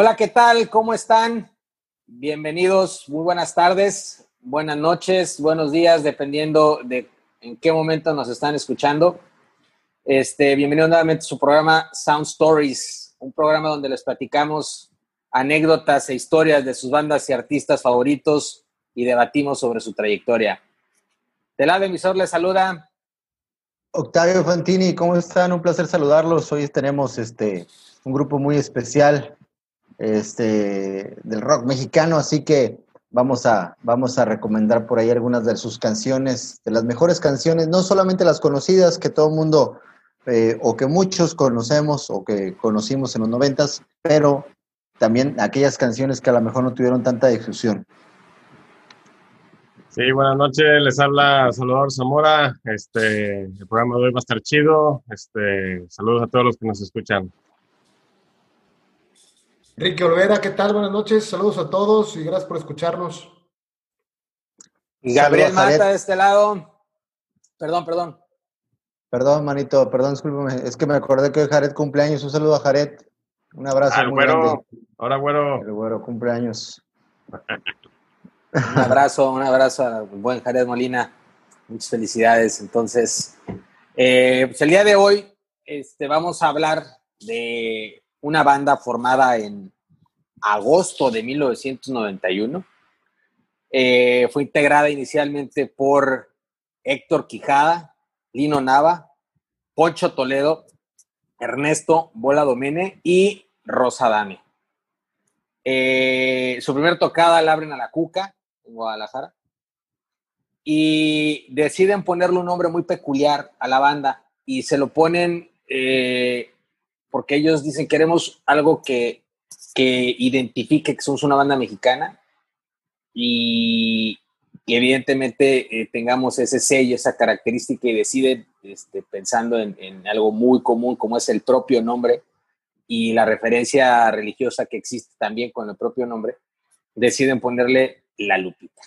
Hola, ¿qué tal? ¿Cómo están? Bienvenidos, muy buenas tardes, buenas noches, buenos días, dependiendo de en qué momento nos están escuchando. Este, bienvenido nuevamente a su programa Sound Stories, un programa donde les platicamos anécdotas e historias de sus bandas y artistas favoritos y debatimos sobre su trayectoria. Del lado emisor les saluda Octavio Fantini, ¿cómo están? Un placer saludarlos. Hoy tenemos este un grupo muy especial este, del rock mexicano, así que vamos a, vamos a recomendar por ahí algunas de sus canciones, de las mejores canciones, no solamente las conocidas que todo el mundo eh, o que muchos conocemos o que conocimos en los noventas, pero también aquellas canciones que a lo mejor no tuvieron tanta difusión. Sí, buenas noches, les habla Salvador Zamora, este, el programa de hoy va a estar chido, este, saludos a todos los que nos escuchan. Ricky Olvera, ¿qué tal? Buenas noches, saludos a todos y gracias por escucharnos. Gabriel Mata de este lado. Perdón, perdón. Perdón, manito, perdón, discúlpeme. Es que me acordé que hoy Jared cumpleaños. Un saludo a Jared. Un abrazo. Al güero. Ahora, güero. El güero cumpleaños. un abrazo, un abrazo al buen Jared Molina. Muchas felicidades. Entonces, eh, pues el día de hoy este, vamos a hablar de una banda formada en agosto de 1991. Eh, fue integrada inicialmente por Héctor Quijada, Lino Nava, Poncho Toledo, Ernesto Bola Domene y Rosa Dame. Eh, su primer tocada la abren a la Cuca, en Guadalajara, y deciden ponerle un nombre muy peculiar a la banda y se lo ponen eh, porque ellos dicen queremos algo que, que identifique que somos una banda mexicana y, evidentemente eh, tengamos ese sello, esa característica y deciden, este, pensando en, en, algo muy común como es el propio nombre y la referencia religiosa que existe también con el propio nombre, deciden ponerle La Lupita.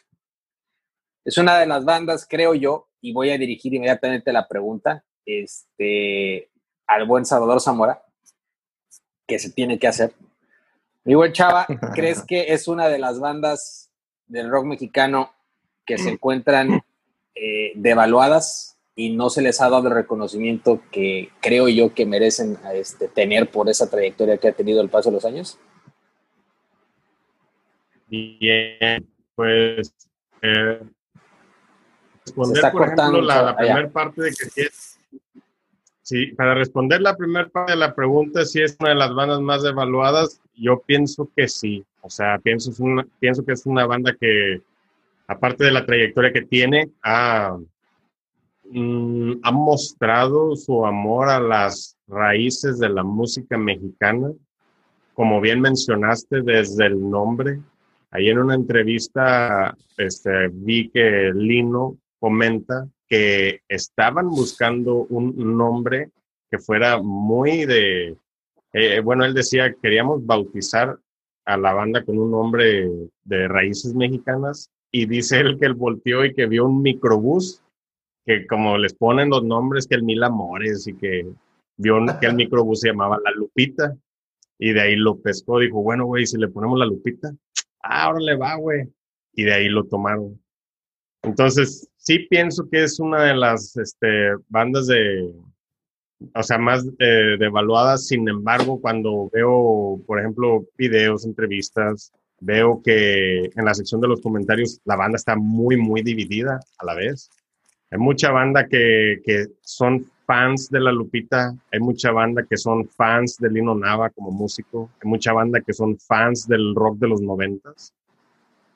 Es una de las bandas, creo yo, y voy a dirigir inmediatamente la pregunta este, al buen Salvador Zamora, que se tiene que hacer. Mi buen Chava, ¿crees que es una de las bandas del rock mexicano que se encuentran eh, devaluadas y no se les ha dado el reconocimiento que creo yo que merecen este, tener por esa trayectoria que ha tenido el paso de los años? Bien, pues eh, responder, por ejemplo, la, la primera parte de que sí es Sí, para responder la primera parte de la pregunta, si es una de las bandas más evaluadas, yo pienso que sí. O sea, pienso, pienso que es una banda que, aparte de la trayectoria que tiene, ha, mm, ha mostrado su amor a las raíces de la música mexicana. Como bien mencionaste desde el nombre, ahí en una entrevista este, vi que Lino comenta que estaban buscando un nombre que fuera muy de, eh, bueno, él decía, queríamos bautizar a la banda con un nombre de raíces mexicanas y dice él que él volteó y que vio un microbús que como les ponen los nombres que el Mil Amores y que vio que el microbús se llamaba La Lupita y de ahí lo pescó, dijo, bueno, güey, si le ponemos La Lupita, ah, ahora le va, güey. Y de ahí lo tomaron. Entonces, sí pienso que es una de las este, bandas de, o sea, más eh, devaluadas. Sin embargo, cuando veo, por ejemplo, videos, entrevistas, veo que en la sección de los comentarios la banda está muy, muy dividida a la vez. Hay mucha banda que, que son fans de la Lupita, hay mucha banda que son fans de Lino Nava como músico, hay mucha banda que son fans del rock de los noventas,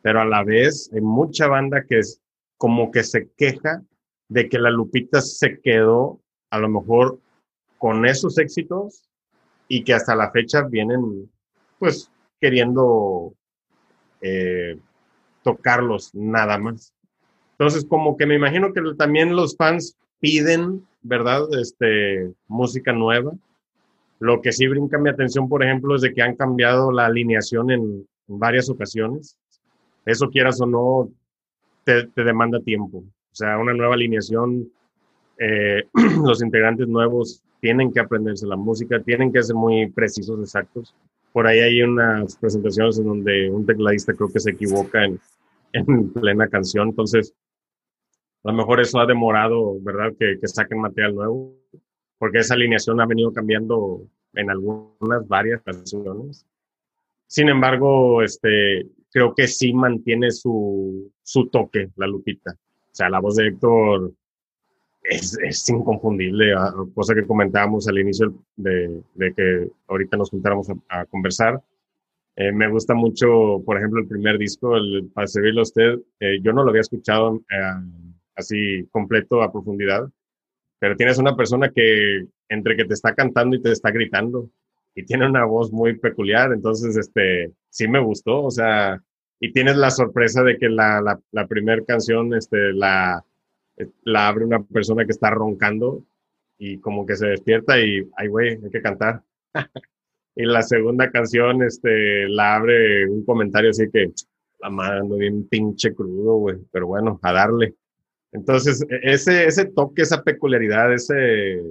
pero a la vez hay mucha banda que es, como que se queja de que la Lupita se quedó a lo mejor con esos éxitos y que hasta la fecha vienen pues queriendo eh, tocarlos nada más. Entonces como que me imagino que también los fans piden, ¿verdad? Este, música nueva. Lo que sí brinca mi atención, por ejemplo, es de que han cambiado la alineación en varias ocasiones. Eso quieras o no, te, demanda tiempo. O sea, una nueva alineación, eh, los integrantes nuevos tienen que aprenderse la música, tienen que ser muy precisos, exactos. por ahí hay unas presentaciones en donde un tecladista creo que se equivoca en, en plena canción, entonces a lo mejor eso ha demorado, ¿verdad? Que, que saquen material nuevo, porque esa alineación ha venido cambiando en algunas, varias canciones. Sin embargo, este, creo que sí mantiene su, su toque, la Lupita. O sea, la voz de Héctor es, es inconfundible, ah, cosa que comentábamos al inicio de, de que ahorita nos juntáramos a, conversar. Eh, me gusta mucho, por ejemplo, el primer disco, el, para servirle a usted. Eh, yo no lo había escuchado eh, así completo a profundidad, pero tienes una persona que entre que te está cantando y te está gritando y tiene una voz muy peculiar, entonces este sí me gustó, o sea, y tienes la sorpresa de que la, la, la primera canción este, la, la abre una persona que está roncando y como que se despierta y, ay güey, hay que cantar. y la segunda canción este, la abre un comentario así que, la madre ando bien pinche crudo, güey, pero bueno, a darle. Entonces, e, ese, ese toque, esa peculiaridad, ese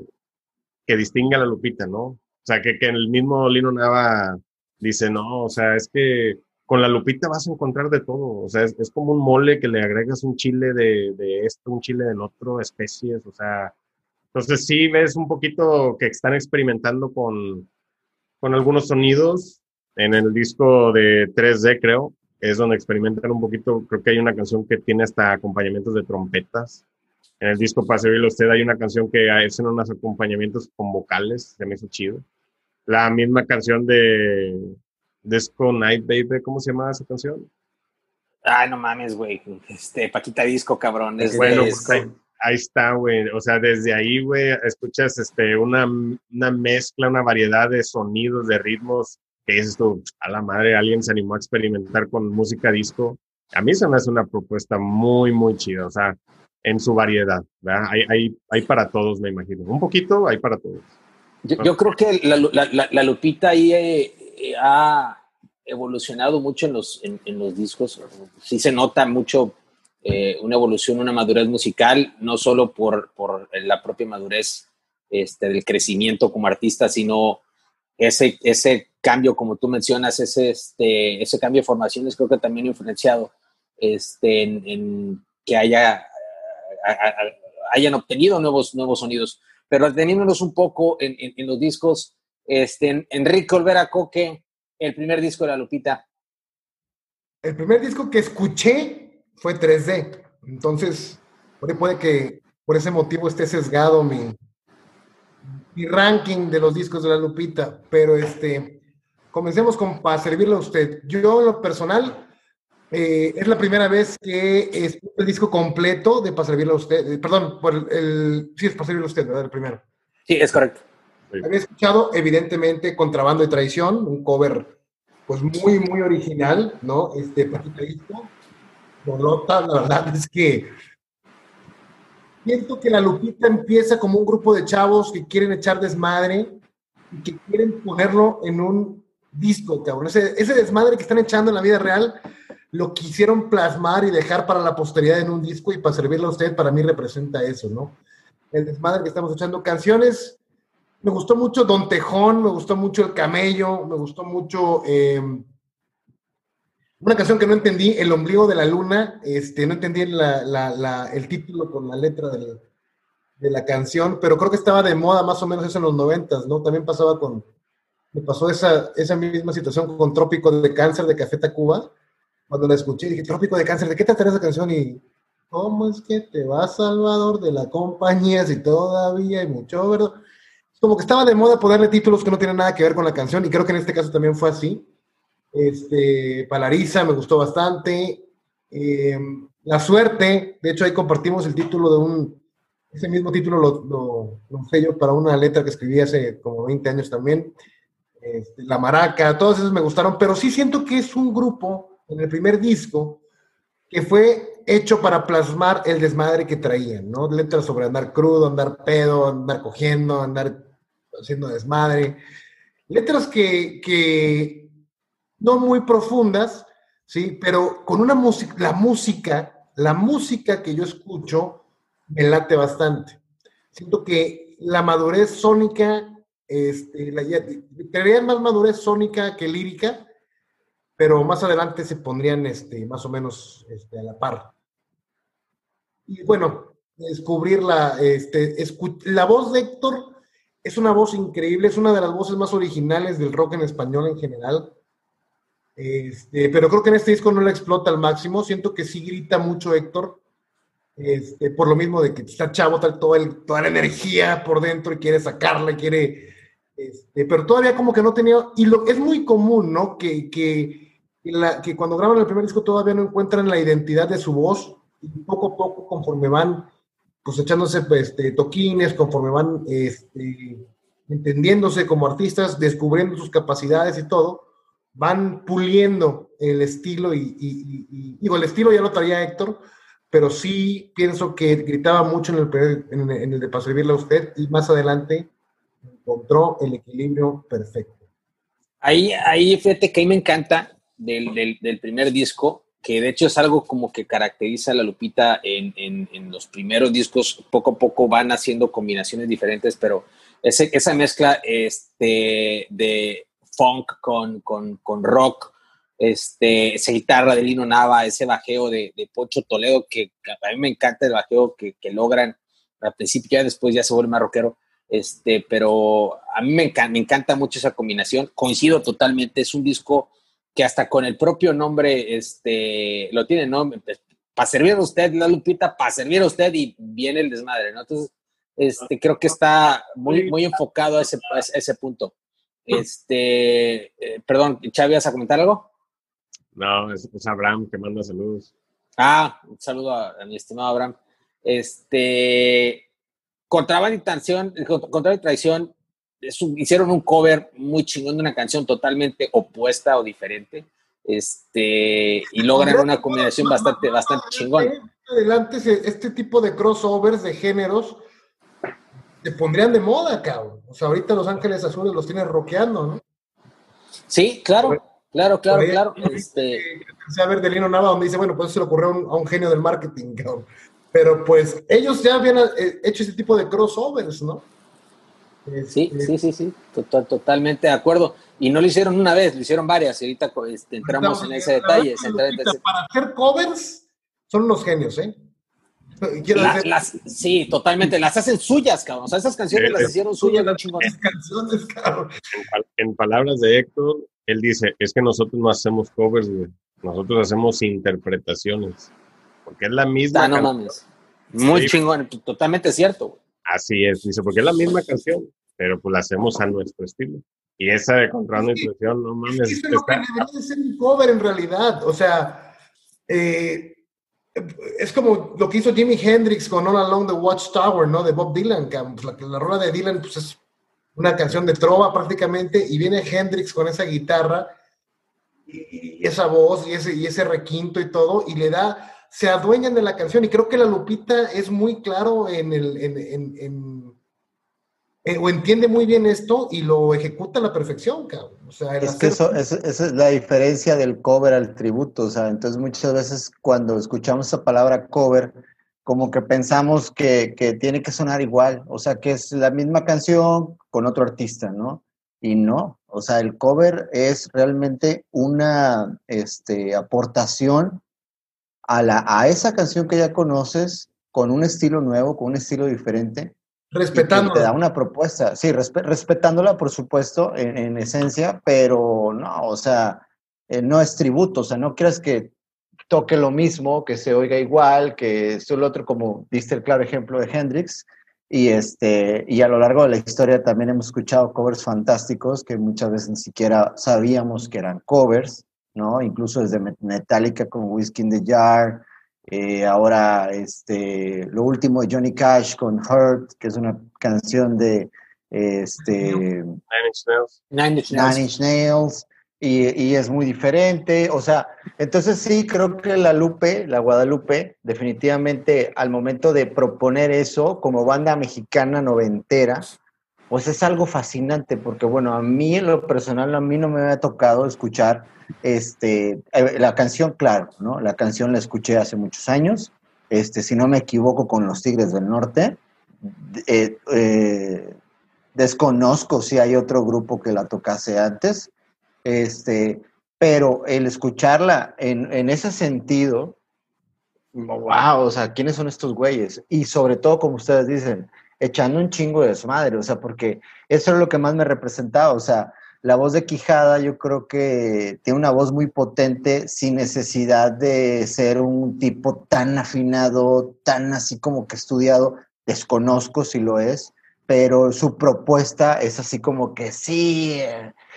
que distingue a la Lupita, ¿no? O sea, que, que el mismo Lino Nava dice, no, o sea, es que con la Lupita vas a encontrar de todo, o sea, es, es como un mole que le agregas un chile de, de, esto, un chile del otro, especies, o sea, entonces sí ves un poquito que están experimentando con, con algunos sonidos en el disco de 3D, creo, es donde experimentan un poquito, creo que hay una canción que tiene hasta acompañamientos de trompetas. En el disco Para servirle usted hay una canción que hacen unos acompañamientos con vocales, se me hizo chido. La misma canción de Disco Night Baby, ¿cómo se llama esa canción? Ay, no mames, güey. Este, Paquita Disco, cabrón. Es bueno, pues ahí, ahí, está, güey. O sea, desde ahí, güey, escuchas este, una, una mezcla, una variedad de sonidos, de ritmos que es esto, a la madre, alguien se animó a experimentar con música disco. A mí se me hace una propuesta muy, muy chida, o sea, en su variedad, ¿verdad? Hay, hay, hay para todos, me imagino. Un poquito hay para todos. Yo, creo que la, la, la, Lupita ahí eh, eh, ha evolucionado mucho en los, en, los discos. Sí se nota mucho eh, una evolución, una madurez musical, no solo por, por la propia madurez este, del crecimiento como artista, sino ese, ese cambio, como tú mencionas, ese, este, ese cambio de formaciones creo que también ha influenciado este, en, que haya, hayan obtenido nuevos, nuevos sonidos. Pero deteniéndonos un poco en, en, los discos, este, Enrique Olvera Coque, el primer disco de La Lupita. El primer disco que escuché fue 3D. Entonces, puede que por ese motivo esté sesgado mi, mi ranking de los discos de la Lupita, pero este, comencemos con para servirle a usted. Yo, lo personal, eh, es la primera vez que es el disco completo de para servirle a usted. Eh, perdón, por el, sí, es para servirle a usted, ¿verdad? El primero. Sí, es correcto. Había escuchado, evidentemente, Contrabando y Traición, un cover, pues muy, muy original, ¿no? Este, Disco. la verdad es que siento que la Lupita empieza como un grupo de chavos que quieren echar desmadre y que quieren ponerlo en un disco, cabrón. Ese, ese desmadre que están echando en la vida real lo quisieron plasmar y dejar para la posteridad en un disco y para servirle a usted, para mí representa eso, ¿no? El desmadre que estamos echando. Canciones, me gustó mucho Don Tejón, me gustó mucho El Camello, me gustó mucho... Eh, una canción que no entendí, El ombligo de la luna, este, no entendí el título con la letra de la canción, pero creo que estaba de moda más o menos eso en los noventas, ¿no? También pasaba con, me pasó esa, esa misma situación con Trópico de Cáncer de Café Tacuba, cuando la escuché dije, Trópico de Cáncer, ¿de qué tratará esa canción? Y, ¿cómo es que te va Salvador de la compañía si todavía hay mucho, verdad? Como que estaba de moda ponerle títulos que no tienen nada que ver con la canción, y creo que en este caso también fue así. Este, Palariza me gustó bastante. Eh, la suerte, de hecho ahí compartimos el título de un, ese mismo título lo, lo, lo para una letra que escribí hace como 20 años también. Este, la Maraca, todos esos me gustaron, pero sí siento que es un grupo en el primer disco que fue hecho para plasmar el desmadre que traían, ¿no? Letras sobre andar crudo, andar pedo, andar cogiendo, andar haciendo desmadre. Letras que, que no muy profundas, ¿sí? Pero con una música, la música, la música que yo escucho me late bastante. Siento que la madurez sónica este, la, tendrían más madurez sónica que lírica, pero más adelante se pondrían este, más o menos este, a la par. Y bueno, descubrir la, este, la voz de Héctor es una voz increíble, es una de las voces más originales del rock en español en general. Este, pero creo que en este disco no la explota al máximo. Siento que sí grita mucho Héctor. Este, por lo mismo de que está chavo, está toda, el, toda la energía por dentro y quiere sacarla, quiere. Este, pero todavía como que no tenía. Y lo, es muy común, ¿no? Que, que, que cuando graban el primer disco todavía no encuentran la identidad de su voz. Y poco a poco, conforme van pues echándose este, toquines, conforme van este, entendiéndose como artistas, descubriendo sus capacidades y todo, van puliendo el estilo y, digo, el estilo ya lo traía Héctor, pero sí pienso que gritaba mucho en el, en, el de para servirle a usted y más adelante encontró el equilibrio perfecto. Ahí, ahí fíjate que a mí me encanta del, del, del primer disco, que de hecho es algo como que caracteriza a la Lupita en, en, los primeros discos, poco a poco van haciendo combinaciones diferentes, pero ese, esa mezcla este, de funk con, con, con, rock, este, esa guitarra de Lino Nava, ese bajeo de, de Pocho Toledo, que a mí me encanta el bajeo que, que, logran al principio, ya después ya se vuelve más rockero, este, pero a mí me encanta, me encanta mucho esa combinación, coincido totalmente, es un disco que hasta con el propio nombre, este, lo tiene, ¿no? Pues, para servir a usted, la Lupita, para servir a usted y viene el desmadre, ¿no? Entonces, este, creo que está muy, muy enfocado a ese, ese punto. Este, eh, perdón, Chavi, ¿vas a comentar algo? No, es, Abraham que manda saludos. Ah, un saludo a, mi estimado Abraham. Este, Contraband y Traición, Contraband y Traición hicieron un cover muy chingón de una canción totalmente opuesta o diferente. Este, y logran una combinación bastante, bastante chingón. Adelante, este tipo de crossovers de géneros se pondrían de moda, cabrón. O sea, ahorita Los Ángeles Azules los tiene rockeando, ¿no? Sí, claro, claro, claro, claro. Este... A ver, de Lino Nava, donde dice, bueno, pues se le ocurrió a un genio del marketing, cabrón. Pero pues ellos ya habían eh, hecho ese tipo de crossovers, ¿no? Sí, sí, sí, sí, totalmente de acuerdo. Y no lo hicieron una vez, lo hicieron varias. Y ahorita este, entramos en ese detalle. Para hacer covers, son unos genios, ¿eh? sí, totalmente. Las hacen suyas, cabrón. O sea, esas canciones las hicieron suyas, canciones, En, palabras de Héctor, él dice: Es que nosotros no hacemos covers, Nosotros hacemos interpretaciones. Porque es la misma. Ah, no mames. Muy chingón, totalmente cierto, Así es, dice, porque es la misma canción, pero pues la hacemos a nuestro estilo. Y esa de Contrando Intuición, no mames. Es que debería ser un cover en realidad. O sea, eh, es como lo que hizo Jimi Hendrix con All Along the Watchtower, ¿no? De Bob Dylan. Que, pues, la, la rola de Dylan pues, es una canción de trova prácticamente, y viene Hendrix con esa guitarra y, esa voz y ese, y ese requinto y todo, y le da se adueñan de la canción y creo que la Lupita es muy claro en el, en, o entiende muy bien esto y lo ejecuta a la perfección, cabrón. es que eso, esa es la diferencia del cover al tributo, o sea, entonces muchas veces cuando escuchamos esa palabra cover, como que pensamos que, que tiene que sonar igual, o sea, que es la misma canción con otro artista, ¿no? Y no, o sea, el cover es realmente una este, aportación a, la, a esa canción que ya conoces con un estilo nuevo, con un estilo diferente. Respetándola. Te da una propuesta, sí, respetándola, por supuesto, en, esencia, pero no, o sea, eh, no es tributo, o sea, no creas que toque lo mismo, que se oiga igual, que es el otro, como diste el claro ejemplo de Hendrix, y, este, y a lo largo de la historia también hemos escuchado covers fantásticos que muchas veces ni siquiera sabíamos que eran covers. ¿No? Incluso desde Metallica con Whiskey in the Jar, eh, ahora este, lo último de Johnny Cash con Hurt, que es una canción de este, Nine Inch Nails. y, y, es muy diferente, o sea, entonces sí, creo que la Lupe, la Guadalupe, definitivamente al momento de proponer eso como banda mexicana noventera, pues es algo fascinante, porque bueno, a mí en lo personal, a mí no me había tocado escuchar este, eh, la canción, claro, ¿no? La canción la escuché hace muchos años, este, si no me equivoco, con los Tigres del Norte. Eh, eh, Desconozco si hay otro grupo que la tocase antes, este, pero el escucharla en, en ese sentido, wow, o sea, ¿quiénes son estos güeyes? Y sobre todo, como ustedes dicen, echando un chingo de madre, o sea, porque eso es lo que más me representaba, o sea, la voz de Quijada yo creo que tiene una voz muy potente sin necesidad de ser un tipo tan afinado, tan así como que estudiado, desconozco si lo es, pero su propuesta es así como que sí,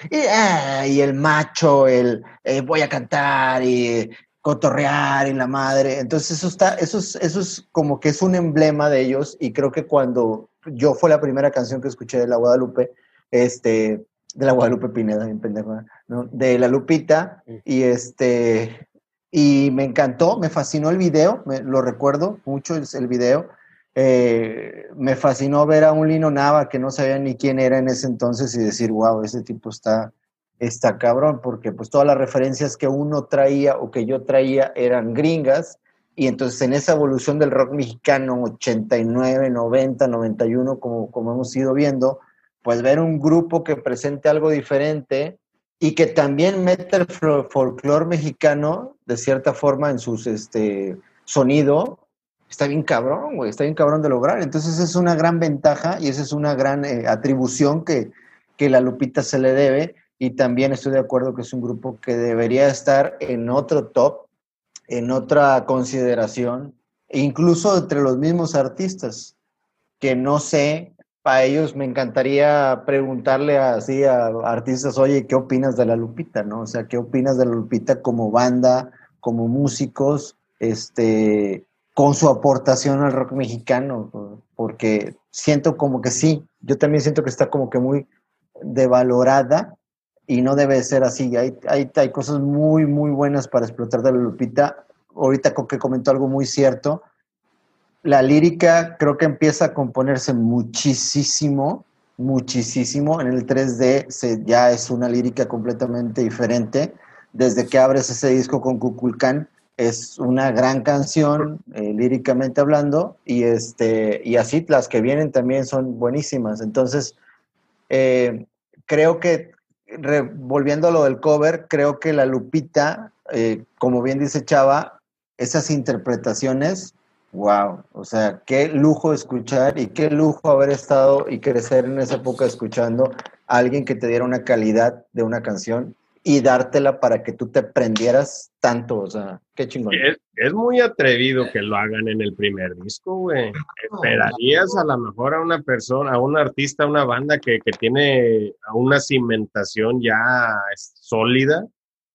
y, ah, el macho, el eh, voy a cantar y cotorrear y la madre. Entonces eso está, eso es, eso es como que es un emblema de ellos y creo que cuando yo fue la primera canción que escuché de la Guadalupe, este, de la Guadalupe Pineda, bien pendejo, ¿no? de la Lupita y este y me encantó, me fascinó el video, me, lo recuerdo mucho el, el video. Eh, me fascinó ver a un Lino Nava que no sabía ni quién era en ese entonces y decir, wow, ese tipo está, está cabrón, porque pues todas las referencias que uno traía o que yo traía eran gringas, y entonces en esa evolución del rock mexicano, 89, 90, 91, como, como hemos ido viendo, pues ver un grupo que presente algo diferente y que también meta el folclore mexicano de cierta forma en sus este, sonido, está bien cabrón, güey, está bien cabrón de lograr. Entonces es una gran ventaja y esa es una gran eh, atribución que, que la Lupita se le debe y también estoy de acuerdo que es un grupo que debería estar en otro top, en otra consideración, incluso entre los mismos artistas, que no sé, para ellos me encantaría preguntarle así a artistas, oye, ¿qué opinas de la Lupita? ¿No? O sea, ¿qué opinas de la Lupita como banda, como músicos, este, con su aportación al rock mexicano? Porque siento como que sí, yo también siento que está como que muy devalorada y no debe ser así. Hay, hay, hay cosas muy, muy buenas para explotar de la Lupita. Ahorita que comentó algo muy cierto. La lírica creo que empieza a componerse muchísimo, muchísimo. En el 3D se, ya es una lírica completamente diferente. Desde que abres ese disco con Cuculcán, es una gran canción, eh, líricamente hablando, y, este, y así las que vienen también son buenísimas. Entonces, eh, creo que volviendo a lo del cover, creo que la Lupita, eh, como bien dice Chava, esas interpretaciones, wow, o sea, qué lujo escuchar y qué lujo haber estado y crecer en esa época escuchando a alguien que te diera una calidad de una canción y dártela para que tú te prendieras tanto, o sea, qué chingón. Es, muy atrevido que lo hagan en el primer disco, güey. Esperarías a lo mejor a una persona, a un artista, a una banda que, que tiene una cimentación ya sólida,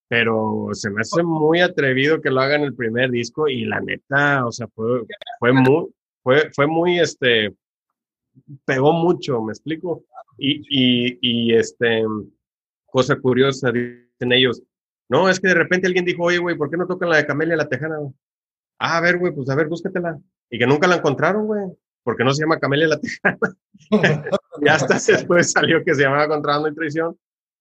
pero se me hace muy atrevido que lo hagan en el primer disco y la neta, o sea, fue, fue muy, fue, fue muy, este, pegó mucho, ¿me explico? Y, y, y este, cosa curiosa, dicen ellos, no, es que de repente alguien dijo, oye, güey, ¿por qué no tocan la de Camelia la Tejana? Ah, a ver, güey, pues a ver, búscatela. Y que nunca la encontraron, güey, porque no se llama Camelia la Tejana. y hasta después salió que se llamaba Contrabando y Traición.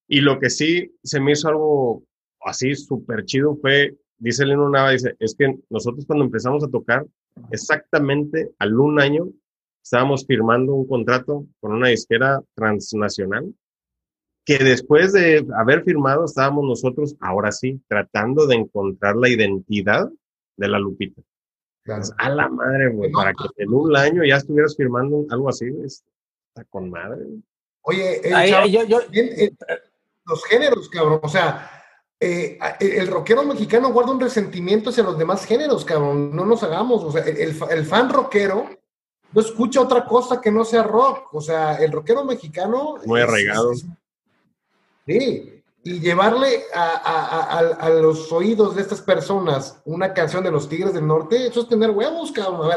Y lo que sí se me hizo algo así súper chido fue, dice Lino Nava, dice, es que nosotros cuando empezamos a tocar, exactamente al un año, estábamos firmando un contrato con una disquera transnacional que después de haber firmado estábamos nosotros, ahora sí, tratando de encontrar la identidad de la Lupita. a la madre, güey, para que en un año ya estuvieras firmando algo así, güey, está con madre. Oye, eh, los géneros, cabrón, o sea, eh, el rockero mexicano guarda un resentimiento hacia los demás géneros, cabrón, no nos hagamos, o sea, el, el fan rockero no escucha otra cosa que no sea rock, o sea, el rockero mexicano... Muy arraigado. Sí, y llevarle a, los oídos de estas personas una canción de los Tigres del Norte, eso es tener huevos, cabrón.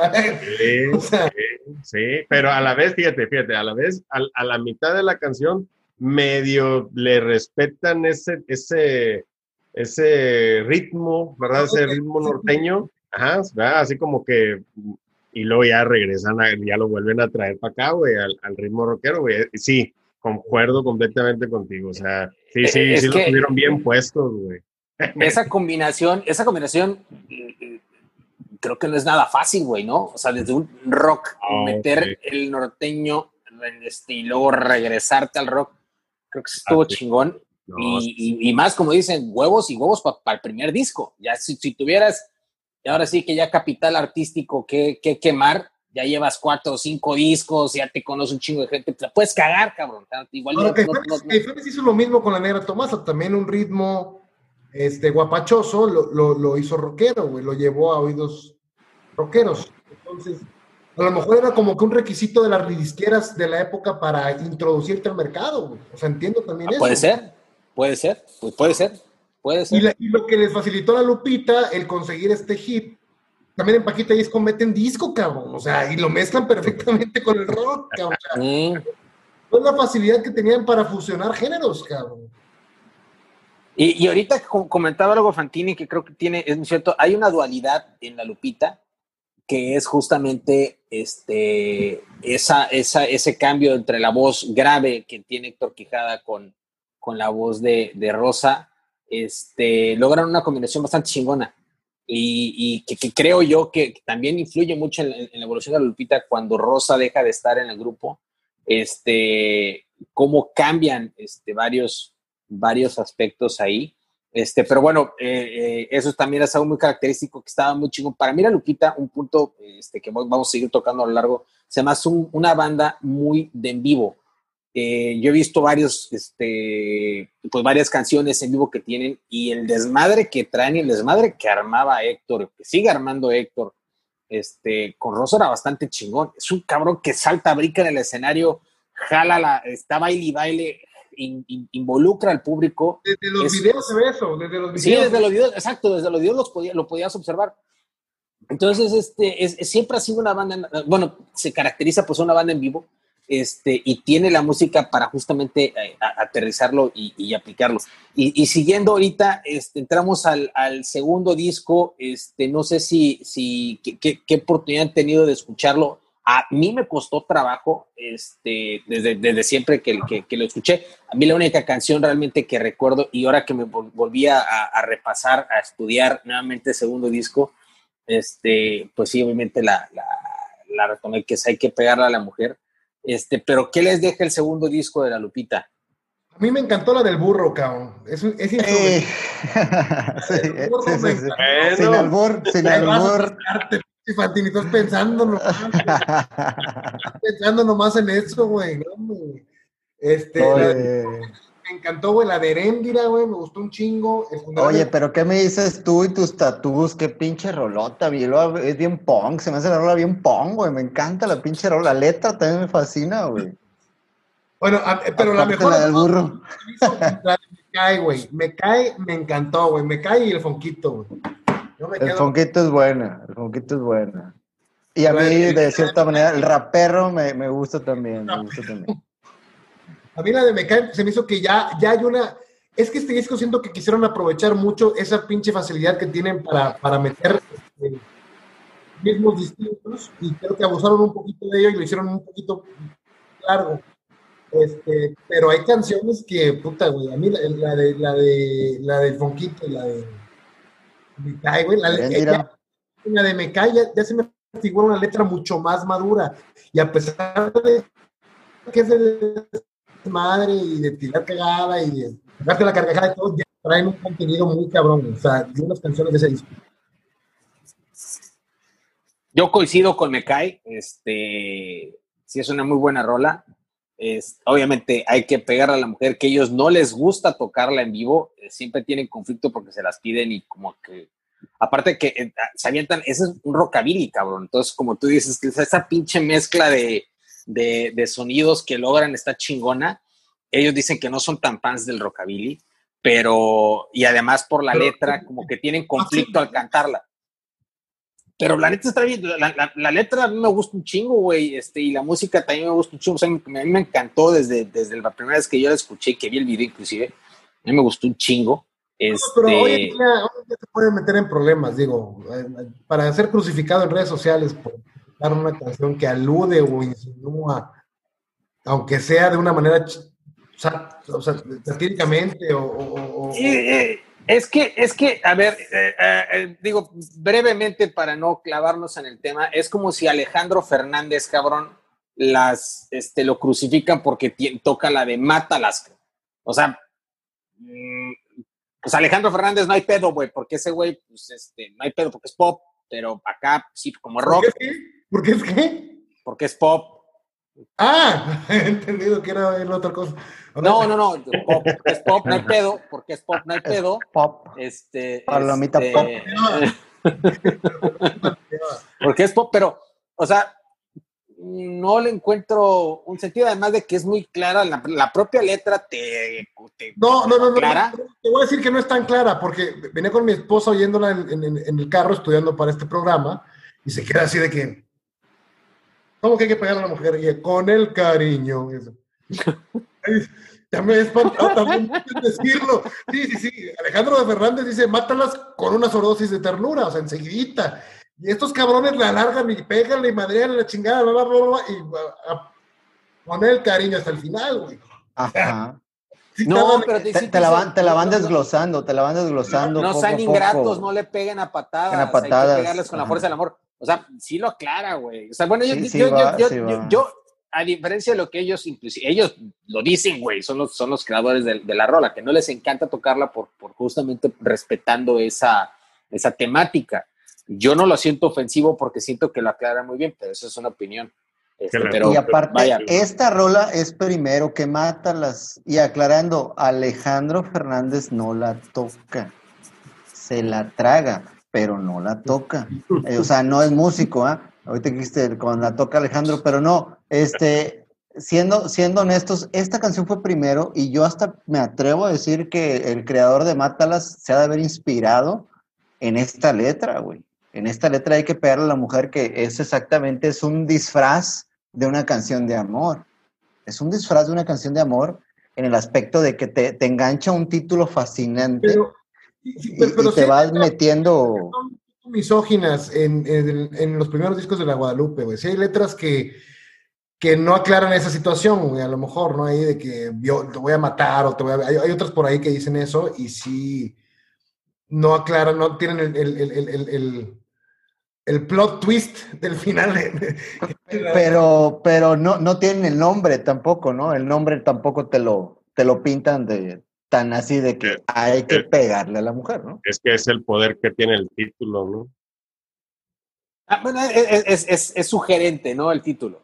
Sí, sí, pero a la vez, fíjate, fíjate, a la vez, a, la mitad de la canción, medio le respetan ese, ese, ese ritmo, ¿verdad? Ese ritmo norteño, ajá, así como que, y luego ya regresan, ya lo vuelven a traer para acá, güey, al, al ritmo rockero, güey. Sí, Concuerdo completamente contigo. O sea, sí, eh, sí, sí lo tuvieron bien puestos, güey. Esa combinación, esa combinación creo que no es nada fácil, güey, ¿no? O sea, desde un rock, meter el norteño este, y luego regresarte al rock, creo que estuvo chingón. y, más, como dicen, huevos y huevos para el primer disco. Ya si, si, tuvieras, ahora sí que ya capital artístico que, que quemar, ya llevas cuatro o cinco discos, ya te conoce un chingo de gente, te puedes cagar, cabrón. Igual no, hizo lo mismo con la Negra Tomasa, también un ritmo este, guapachoso lo, lo, hizo rockero, güey, lo llevó a oídos rockeros. Entonces, a lo mejor era como que un requisito de las disqueras de la época para introducirte al mercado, güey. O sea, entiendo también ah, eso. Puede ser, puede ser, pues puede ser, puede ser. Y, lo que les facilitó a la Lupita el conseguir este hit también en Paquita y meten disco, cabrón. O sea, y lo mezclan perfectamente con el rock, cabrón. Es la facilidad que tenían para fusionar géneros, cabrón. Y, y, ahorita comentaba algo Fantini que creo que tiene, es cierto, hay una dualidad en la Lupita que es justamente este, esa, esa, ese cambio entre la voz grave que tiene Héctor Quijada con, con la voz de, de Rosa, este, logran una combinación bastante chingona y, que, creo yo que, también influye mucho en, la evolución de Lupita cuando Rosa deja de estar en el grupo, este, cómo cambian este, varios, varios aspectos ahí. Este, pero bueno, eh, eh, eso también es algo muy característico que estaba muy chingón. Para mí, la Lupita, un punto este, que vamos a seguir tocando a lo largo, se llama una banda muy de en vivo. Eh, yo he visto varios, este, pues varias canciones en vivo que tienen y el desmadre que traen y el desmadre que armaba Héctor, que sigue armando Héctor, este, con Rosa era bastante chingón. Es un cabrón que salta, brinca en el escenario, jala la, está baile y baile, involucra al público. Desde los videos se ve eso, desde los videos. Sí, desde los videos, exacto, desde los videos los podía, lo podías observar. Entonces, este, es, siempre ha sido una banda, bueno, se caracteriza pues una banda en vivo, este, y tiene la música para justamente eh, aterrizarlo y, aplicarlo. Y, siguiendo ahorita, este, entramos al, segundo disco, este, no sé si, si qué, oportunidad han tenido de escucharlo. A mí me costó trabajo, este, desde, desde siempre que, lo escuché. A mí la única canción realmente que recuerdo, y ahora que me volví a, repasar, a estudiar nuevamente el segundo disco, este, pues sí, obviamente la, la, la retomé, que es Hay que pegarle a la mujer este, pero ¿qué les deja el segundo disco de La Lupita? A mí me encantó la del burro, cabrón. Es, es eh. sí, sí, sí, Sin albur, sin albur. Fantini, estás pensando nomás. estás pensando nomás en eso, güey. Este, me encantó, güey, la de Heréndira, güey, me gustó un chingo. Oye, pero ¿qué me dices tú y tus tatús? Qué pinche rolota, es bien pong, se me hace la rola bien pong, güey, me encanta la pinche rola, la letra también me fascina, güey. Bueno, pero la mejor... La del burro. me cae, güey, me cae, me encantó, güey, me cae y el fonquito, güey. El fonquito es buena, el fonquito es buena. Y a mí, de cierta manera, el rapero me, me gusta también, me gusta también. A mí la de Mecae se me hizo que ya, ya hay una. Es que este disco siento que quisieron aprovechar mucho esa pinche facilidad que tienen para, para meter este, mismos distintos y creo que abusaron un poquito de ello y lo hicieron un poquito largo. Este, pero hay canciones que, puta, güey, a mí la, de la de la del Fonquito la de Mecae, güey, la, la de Mecae ya, ya se me figura una letra mucho más madura y a pesar de que es de madre y de tirar cagada y de darte la carcajada de todo, ya traen un contenido muy cabrón. O sea, unas canciones de ese disco. Yo coincido con Mekai, este, sí es una muy buena rola. Obviamente hay que pegar a la mujer que ellos no les gusta tocarla en vivo, eh, siempre tienen conflicto porque se las piden y como que, aparte que eh, se avientan, ese es un rockabilly, cabrón. Entonces, como tú dices, esa pinche mezcla de, de, sonidos que logran esta chingona. Ellos dicen que no son tan fans del rockabilly, pero, y además por la letra, como que tienen conflicto al cantarla. Pero la letra está bien, la, letra a mí me gusta un chingo, güey, este, y la música también me gusta un chingo. O sea, a mí me encantó desde, desde la primera vez que yo la escuché, que vi el video inclusive, a mí me gustó un chingo. Este... Pero hoy en, día, se puede meter en problemas, digo, eh, para ser crucificado en redes sociales por una canción que alude o insinúa, aunque sea de una manera o sea, satíricamente o... es que, es que, a ver, eh, eh, digo brevemente para no clavarnos en el tema, es como si Alejandro Fernández, cabrón, las, este, lo crucifican porque toca la de Mátalas. O sea, mm, pues Alejandro Fernández no hay pedo, güey, porque ese güey, pues este, no hay pedo porque es pop, pero acá sí, como rock. ¿Por qué? ¿Por qué es qué? Porque es pop. Ah, he entendido que era la otra cosa. No, no, no, pop, es pop, no hay pedo, porque es pop, no hay pedo. pop. Este, Palomita este, pop. porque es pop, pero, o sea, no le encuentro un sentido, además de que es muy clara, la, propia letra te, no, no, no, no, te voy a decir que no es tan clara, porque venía con mi esposa oyéndola en, el carro estudiando para este programa, y se queda así de que, ¿cómo que hay que pegar a la mujer? Y con el cariño. ya me he espantado también decirlo. Sí, sí, sí. Alejandro de Fernández dice, mátalas con una sordosis de ternura, o sea, enseguidita. Y estos cabrones la alargan y pegan y madrean la chingada, bla, bla, bla, y a, poner el cariño hasta el final, güey. Ajá. no, pero te, te, la van, te, la van, desglosando, te la van desglosando. No, sean ingratos, no le peguen a patadas. A patadas. Hay que pegarles con la fuerza del amor. O sea, sí lo aclara, güey. O sea, bueno, yo, yo, yo, yo, yo, a diferencia de lo que ellos, inclusive, ellos lo dicen, güey, son los, son los creadores de, de, la rola, que no les encanta tocarla por, por justamente respetando esa, esa temática. Yo no lo siento ofensivo porque siento que lo aclara muy bien, pero eso es una opinión. Este, pero, y aparte, esta rola es primero que mata las. Y aclarando, Alejandro Fernández no la toca. Se la traga, pero no la toca. Eh, o sea, no es músico, ¿ah? Ahorita dijiste cuando la toca Alejandro, pero no. Este, siendo, siendo honestos, esta canción fue primero y yo hasta me atrevo a decir que el creador de Mátalas se ha de haber inspirado en esta letra, güey en esta letra hay que pegarle a la mujer que es exactamente, es un disfraz de una canción de amor. Es un disfraz de una canción de amor en el aspecto de que te, engancha un título fascinante y, te vas metiendo... misóginas en, en, los primeros discos de la Guadalupe, güey. Si hay letras que, que no aclaran esa situación, güey, a lo mejor, ¿no? Ahí de que yo te voy a matar o te voy a... Hay, hay otras por ahí que dicen eso y sí no aclaran, no tienen el, el plot twist del final. pero pero no, no tienen el nombre tampoco, ¿no? El nombre tampoco te lo, te lo pintan de tan así de que hay que pegarle a la mujer, ¿no? Es que es el poder que tiene el título, ¿no? Ah, bueno, es, es, es, sugerente, ¿no? El título.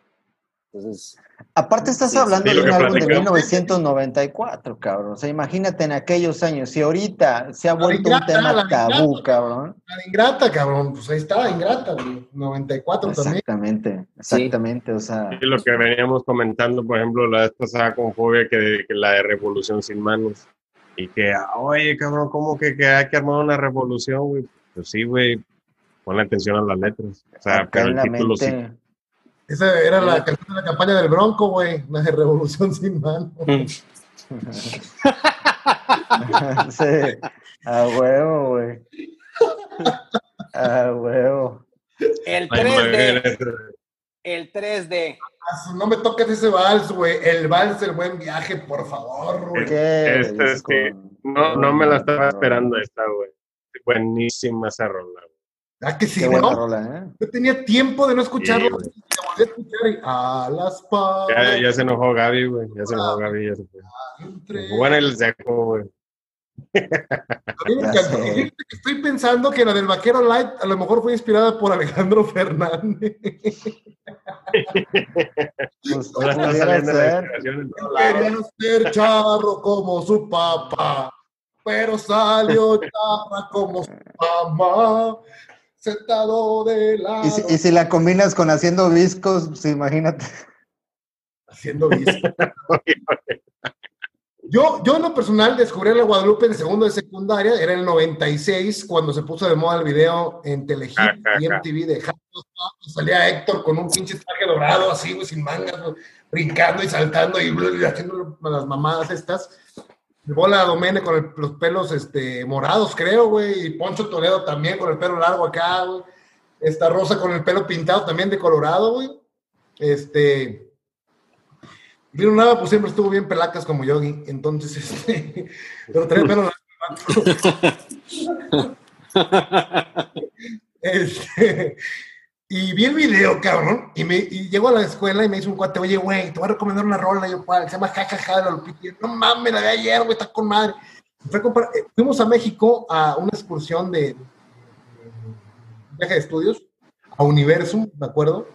Entonces, Aparte estás hablando de un álbum de 1994, cabrón. O sea, imagínate en aquellos años. Si ahorita se ha vuelto un tema tabú, cabrón. La ingrata, cabrón. Pues ahí está, ingrata, 94 también. Exactamente, exactamente. O sea. Y lo que veníamos comentando, por ejemplo, la vez pasada con Fobia, que, la de Revolución sin manos. Y que, oye, cabrón, ¿cómo que, hay que armar una revolución, güey? Pues sí, güey. Ponle atención a las letras. O sea, pero el título sí esa era la, la campaña del Bronco, güey, la de Revolución sin mano. Sí, a huevo, güey. A huevo. El 3D. El 3D. No me toques ese vals, güey. El vals del buen viaje, por favor, güey. Este, sí. No, no me la estaba esperando esta, güey. Buenísima esa rola. Ah, que sí, ¿no? Rola, ¿eh? Yo tenía tiempo de no escucharlo. Sí, a escuchar y a las ya, ya, se enojó Gaby, güey. Ya se enojó Gaby, ya se fue. Bueno, el seco, güey. Estoy pensando que la del Vaquero Light a lo mejor fue inspirada por Alejandro Fernández. pues, Quería ser charro como su papá, pero salió charra como su mamá sentado de lado. ¿Y si, la combinas con haciendo viscos, pues imagínate. Haciendo viscos. yo, yo en lo personal descubrí a la Guadalupe en segundo de secundaria, era en el 96, cuando se puso de moda el video en Telehit y MTV de y salía Héctor con un pinche traje dorado así, sin mangas, brincando y saltando y, y haciendo las mamadas estas. Bola Domene con los pelos este, morados, creo, güey. Y Poncho Toledo también con el pelo largo acá, güey. Esta Rosa con el pelo pintado también de colorado, güey. Este. Vino nada, pues siempre estuvo bien pelacas como Yogi. Entonces, este. Pero trae pelo largo. este. Y vi el video, cabrón, y, me, y llego a la escuela y me dice un cuate, oye, güey, te voy a recomendar una rola, y yo, ¿cuál? Se llama Jajaja de los No mames, la de ayer, güey, está con madre. Eh, fuimos a México a una excursión de, viaje de estudios, a Universum, ¿de acuerdo?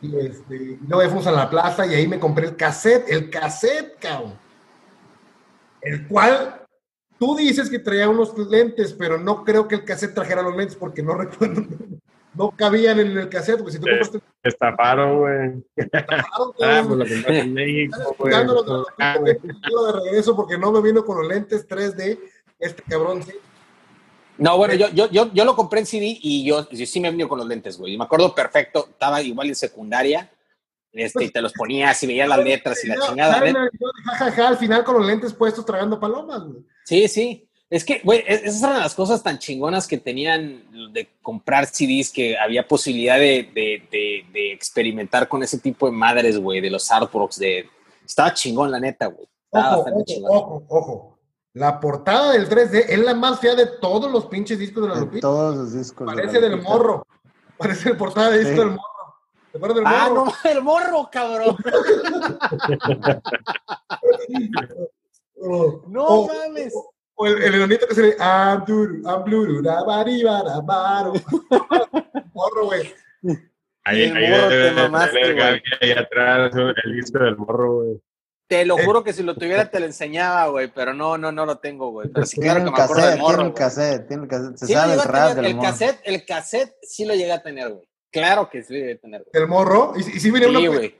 Y, este, luego fuimos a la plaza y ahí me compré el cassette, el cassette, cabrón. El cual tú dices que traía unos lentes, pero no creo que el cassette trajera los lentes porque no recuerdo no cabían en el cassette, porque si tú compraste... Estafaron, güey. Estafaron, ah, pues lo compraste en México, güey. de regreso porque no me vino con los lentes 3D, este cabrón, sí. No, bueno, yo, yo, yo, yo lo compré en CD y yo, sí me vino con los lentes, güey. Me acuerdo perfecto, estaba igual en secundaria, este, y te los ponías y veías las letras y la chingada. Jajaja, al final con los lentes puestos tragando palomas, güey. Sí, sí. Es que, güey, esas eran las cosas tan chingonas que tenían de comprar CDs que había posibilidad de, de, experimentar con ese tipo de madres, güey, de los artworks. De... Estaba chingón, la neta, güey. Ojo, ojo, ojo, ojo. La portada del 3D es la más fea de todos los pinches discos de la Lupita. Todos los discos. Parece del morro. Parece la portada de disco del morro. ¿Te acuerdas del ah, morro? Ah, no, el morro, cabrón. no mames. O el, el enanito que se le. Abduru, Abduru, Dabaribara, Baro. Morro, güey. Ahí, ahí, ahí, ahí atrás el disco del morro, güey. Te lo juro que si lo tuviera te lo enseñaba, güey, pero no, no, no lo tengo, güey. Pero sí, claro que me acuerdo del morro. Tiene un cassette, tiene un cassette. Se sabe el rap del el cassette, el cassette sí lo llegué a tener, güey. Claro que sí lo llegué a tener. ¿El morro? ¿Y, y sí viene sí, una... güey.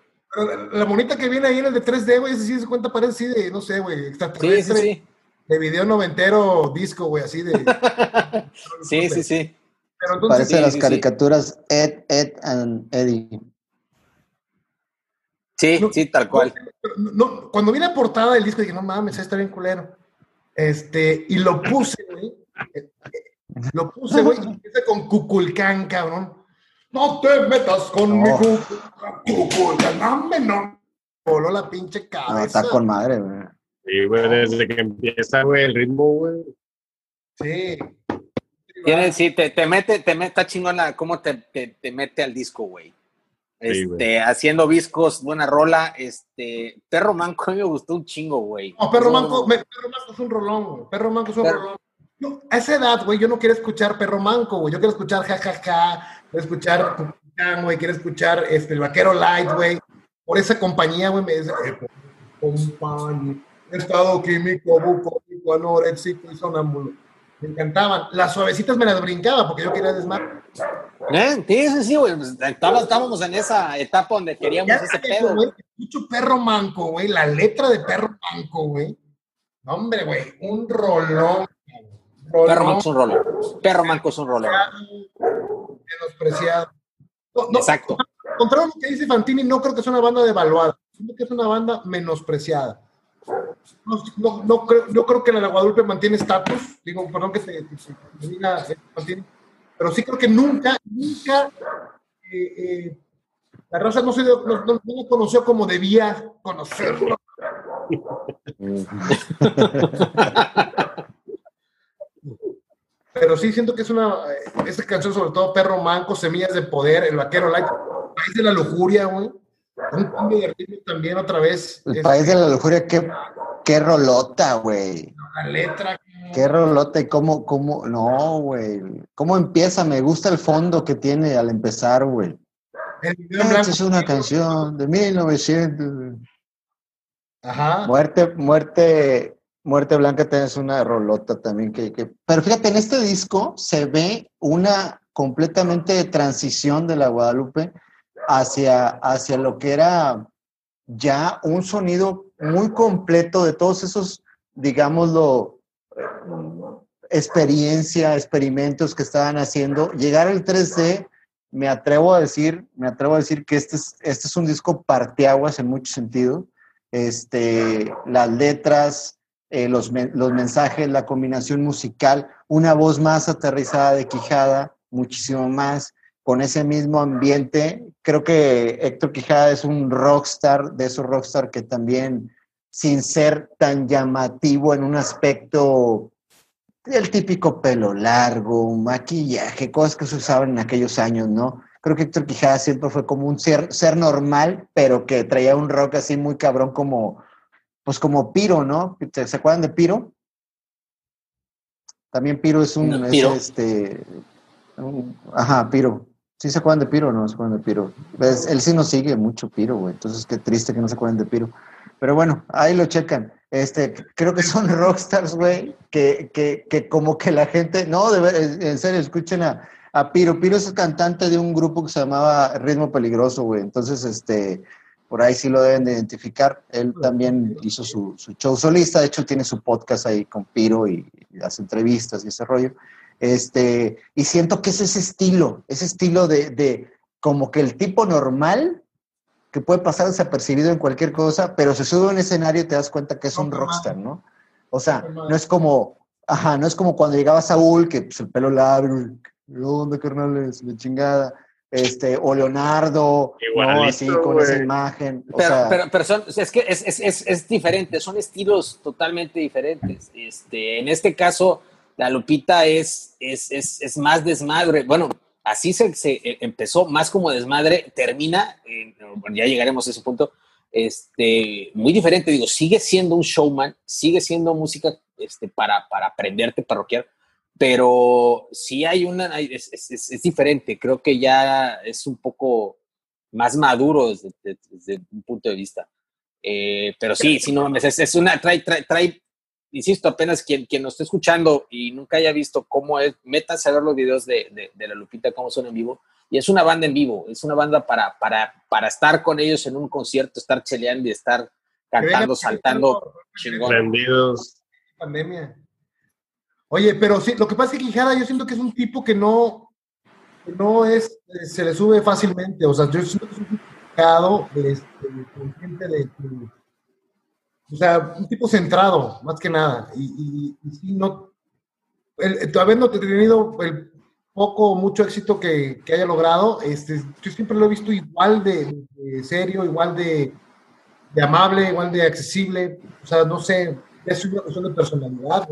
La monita que viene ahí en el de 3D, güey, ese sí se cuenta, parece así de, no sé, güey, Sí, sí, sí de video noventero disco, güey, así de. sí, sí, sí. Pero Parece las caricaturas Ed, Ed and Eddie. Sí, sí, tal cual. No, cuando vi la portada del disco dije, no mames, está bien culero. Este, y lo puse, güey. Lo puse, güey, y empieza con Cuculcán, cabrón. No te metas con mi Cuculcán. No, no. Voló la pinche cabeza. No, está con madre, güey. Sí, güey, desde que empieza, güey, el ritmo, güey. Sí. Tiene, sí, te, te mete, te mete, está chingona cómo te, te, te mete al disco, güey. Este, haciendo discos, buena rola, este, Perro Manco a mí me gustó un chingo, güey. No, Perro Manco, Perro Manco es un rolón, güey. Perro Manco es un rolón. a esa edad, güey, yo no quiero escuchar Perro Manco, güey. Yo quiero escuchar jajaja, ja, ja, quiero escuchar güey, quiero escuchar este, el Vaquero Light, güey. Por esa compañía, güey, me dice, eh, compañía estado químico, bucólico, anoréxico y sonámbulo. Me encantaban. Las suavecitas me las brincaba porque yo quería desmar. ¿Eh? Sí, sí, sí, güey. Pues, estábamos en esa etapa donde queríamos ese pedo. Güey, escucho perro manco, güey. La letra de perro manco, güey. hombre, güey. Un rolón. Perro manco es un rolón. Perro manco es un rolón. Menospreciado. Exacto. Contrario a lo que dice Fantini, no creo que sea una banda devaluada. Creo que es una banda menospreciada. No, no, creo, no creo que la Guadalupe mantiene estatus, digo, perdón que se, diga, mantiene, pero sí creo que nunca, nunca eh, eh, la raza no se no, no, no conoció como debía conocerlo. pero sí siento que es una, esta canción sobre todo Perro Manco, Semillas de Poder, El Vaquero Light, País de la Lujuria, güey un cambio de ritmo también otra vez. El país de la lujuria, qué, qué rolota, güey. La letra. Qué rolota y cómo, cómo, no, güey. ¿Cómo empieza? Me gusta el fondo que tiene al empezar, güey. Esta es una canción de 1900. Ajá. Muerte, muerte, muerte blanca tenés una rolota también que, que, pero fíjate, en este disco se ve una completamente de transición de la Guadalupe hacia, hacia lo que era ya un sonido muy completo de todos esos, digámoslo, experiencia, experimentos que estaban haciendo. Llegar al 3D, me atrevo a decir, me atrevo a decir que este es, este es un disco parteaguas en mucho sentido. Este, las letras, eh, los, los mensajes, la combinación musical, una voz más aterrizada de Quijada, muchísimo más con ese mismo ambiente. Creo que Héctor Quijada es un rockstar, de esos rockstar que también, sin ser tan llamativo en un aspecto, el típico pelo largo, maquillaje, cosas que se usaban en aquellos años, ¿no? creo que Héctor Quijada siempre fue como un ser, ser normal, pero que traía un rock así muy cabrón como, pues como Piro, ¿no? ¿Se acuerdan de Piro? También Piro es un, este, ajá, Piro. ¿Sí se acuerdan de Piro no se acuerdan de Piro? Él sí nos sigue mucho Piro, güey. Entonces, qué triste que no se acuerden de Piro. Pero bueno, ahí lo checan. Este, creo que son rockstars, güey, que, que, que, como que la gente, no, de en serio, escuchen a, a Piro. Piro es el cantante de un grupo que se llamaba Ritmo Peligroso, güey. Entonces, este, por ahí sí lo deben de identificar. Él también hizo su, su show solista, de hecho tiene su podcast ahí con Piro y, y hace entrevistas y ese rollo. Este, y siento que es ese estilo, ese estilo de, de como que el tipo normal que puede pasar desapercibido en cualquier cosa, pero se sube a un escenario y te das cuenta que es un rockstar, ¿no? O sea, no es como, ajá, no es como cuando llegaba Saúl, que pues, el pelo largo, ¿dónde carnales? La chingada. Este, o Leonardo, ¿no? así con esa imagen. pero, pero, pero son, es que es, es, es, diferente, son estilos totalmente diferentes. Este, en este caso, la Lupita es, es, es, es más desmadre. Bueno, así se, se, eh, empezó más como desmadre, termina, ya llegaremos a ese punto, este, muy diferente. Digo, sigue siendo un showman, sigue siendo música este, para, para aprenderte, parroquiar, pero sí hay una, es, es, es, diferente. Creo que ya es un poco más maduro desde, desde un punto de vista. Eh, pero sí, sí, no es, es una, trae, trae, trae insisto, apenas quien, quien nos esté escuchando y nunca haya visto cómo es, métase a ver los videos de, de, la Lupita, cómo son en vivo. Y es una banda en vivo, es una banda para, para, para estar con ellos en un concierto, estar cheleando y estar cantando, saltando, chingón. Vendidos. Pandemia. Oye, pero sí, lo que pasa es que Quijada yo siento que es un tipo que no, no es, se le sube fácilmente. O sea, yo siento que es un tipo este, consciente de o sea, un tipo centrado, más que nada. Y, y, no, el, habiendo tenido el poco o mucho éxito que, que, haya logrado, este, yo siempre lo he visto igual de, serio, igual de, de, amable, igual de accesible. O sea, no sé, es una cuestión de personalidad,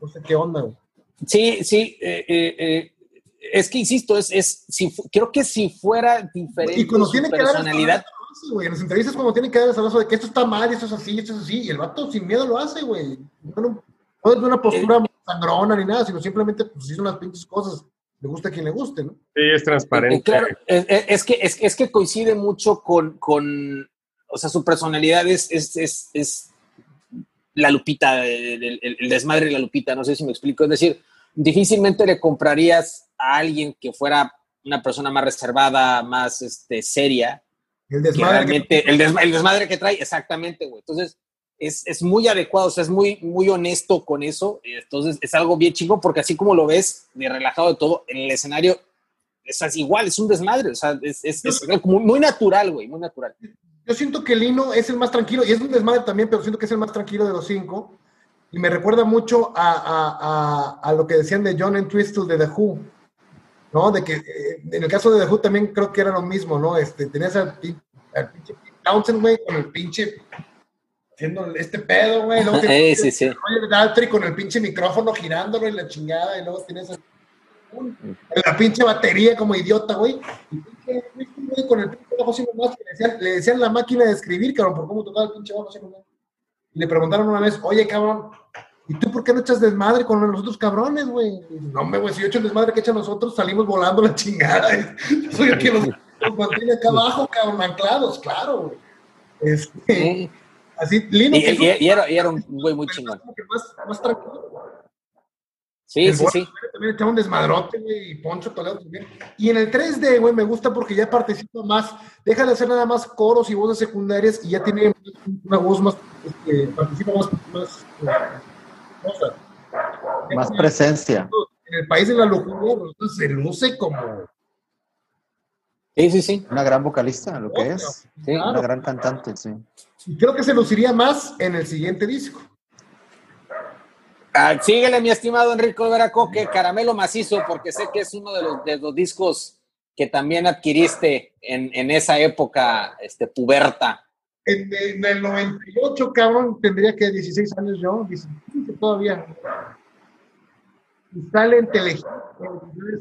no sé qué onda. Sí, sí. Eh, eh, eh, es que insisto, es, es si, creo que si fuera diferente y tiene personalidad. Que güey. En las entrevistas como tienen que dar el abrazo de que esto está mal, esto es así, esto es así. Y el vato sin miedo lo hace, güey. No, no es una postura eh, sangrona ni nada, sino simplemente pues hizo unas pinches cosas. Le gusta a quien le guste, ¿no? Sí, es transparente. Claro, es, que, es, es, que coincide mucho con, con, o sea, su personalidad es, es, es la lupita, el, el, desmadre de la lupita, no sé si me explico. Es decir, difícilmente le comprarías a alguien que fuera una persona más reservada, más este, seria, el desmadre. Que el, desmadre que trae, exactamente, güey. Entonces, es, es, muy adecuado, o sea, es muy, muy honesto con eso. Entonces, es algo bien chico porque así como lo ves, de relajado de todo, en el escenario es así, igual, es un desmadre, o sea, es, es, es muy, muy, natural, güey, muy natural. Yo siento que Lino es el más tranquilo, y es un desmadre también, pero siento que es el más tranquilo de los cinco. Y me recuerda mucho a, a, a, a lo que decían de John Entwistle de The Who ¿no? De que eh, en el caso de The Who también creo que era lo mismo, ¿no? Este, tenías al, al pinche Townsend, güey, con el pinche haciendo este pedo, güey. Luego sí, sí, sí. Daltrey con el pinche micrófono girándolo y la chingada, y luego tienes la pinche batería como idiota, güey. Y pinche, con el pinche bajo sin más, le decían, le decían la máquina de escribir, cabrón, por cómo tocaba el pinche bajo sin más. Y le preguntaron una vez, oye, cabrón, ¿Y tú por qué no echas desmadre con los otros cabrones, güey? No, me güey, si yo echo desmadre que echan nosotros, salimos volando la chingada. soy el que los, mantiene acá abajo, cabrón, anclados, claro, güey. Este, Así, lindo. Y, y, era, y, era, un güey muy chingón. Más, más tranquilo. Sí, sí, sí. También echaba un desmadrote, güey, y Poncho Toledo también. Y en el 3D, güey, me gusta porque ya participa más, deja de hacer nada más coros y voces secundarias y ya tiene una voz más, este, participa más, más más presencia. En el país de la locura, se luce como. Sí, sí, sí. Una gran vocalista, lo que es. Sí, Una gran cantante, sí. Y creo que se luciría más en el siguiente disco. Ah, síguele, mi estimado Enrico Veracoque, Caramelo Macizo, porque sé que es uno de los, de los discos que también adquiriste en, en esa época este, puberta en, el 98, cabrón, tendría que 16 años yo, 17 todavía. Y sale en Telehit,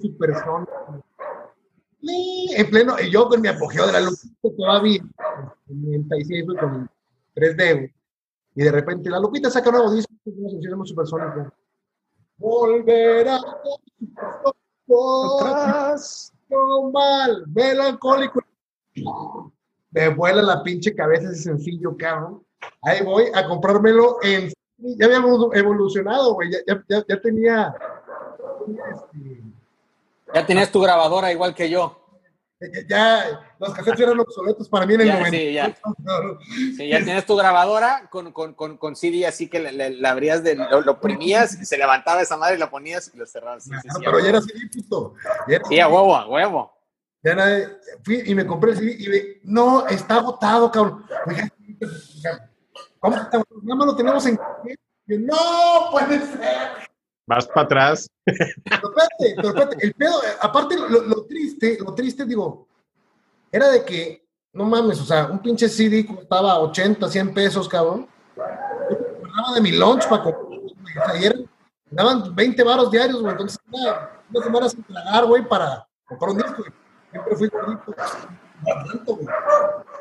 su persona. en pleno, y yo con mi apogeo de la luz todavía, en 96 con 3D, y de repente la Lupita saca un nuevo disco, una supersónica. Volverá atrás, no mal, melancólico. Me vuela la pinche cabeza ese sencillo, cabrón. Ahí voy a comprármelo en. Ya había evolucionado, güey. Ya, ya, ya, tenía. Este, ya tenías tu grabadora igual que yo. Ya, los cassettes eran obsoletos para mí en el momento. Sí, ya. sí, ya tienes tu grabadora con, con, con, con CD, así que la, abrías, de, lo, oprimías, se levantaba esa madre y la ponías y lo cerrabas. Sí, pero ya era CD, puto. sí, a huevo, a huevo. Ya fui y me compré el CD y me, no, está agotado, cabrón. ¿Cómo está? Nada más lo tenemos en... No, puede ser. Vas para atrás. El pedo, aparte lo, triste, lo triste, digo, era de que, no mames, o sea, un pinche CD costaba 80, 100 pesos, cabrón. Yo de mi lunch para comprar, ayer daban 20 varos diarios, güey, entonces una, una semana sin tragar, güey, para comprar un disco, Siempre fui gordito, güey.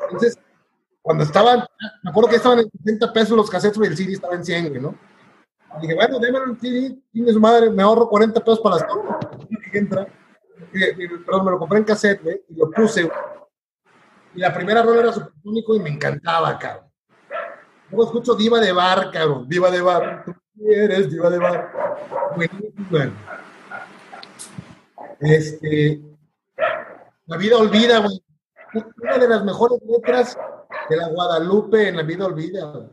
Entonces, cuando estaban, me acuerdo que estaban en 60 pesos los cassettes, y el CD estaba en 100, güey, ¿no? dije, bueno, déme un CD, tiene su madre, me ahorro 40 pesos para las Y entra, perdón, me lo compré en cassette, güey, y lo puse, Y la primera rola era único y me encantaba, cabrón. Luego escucho Diva de Bar, cabrón. Diva de Bar. Tú eres Diva de Bar. Buenísimo, Este. La vida olvida, güey. Una de las mejores letras de la Guadalupe en La vida olvida.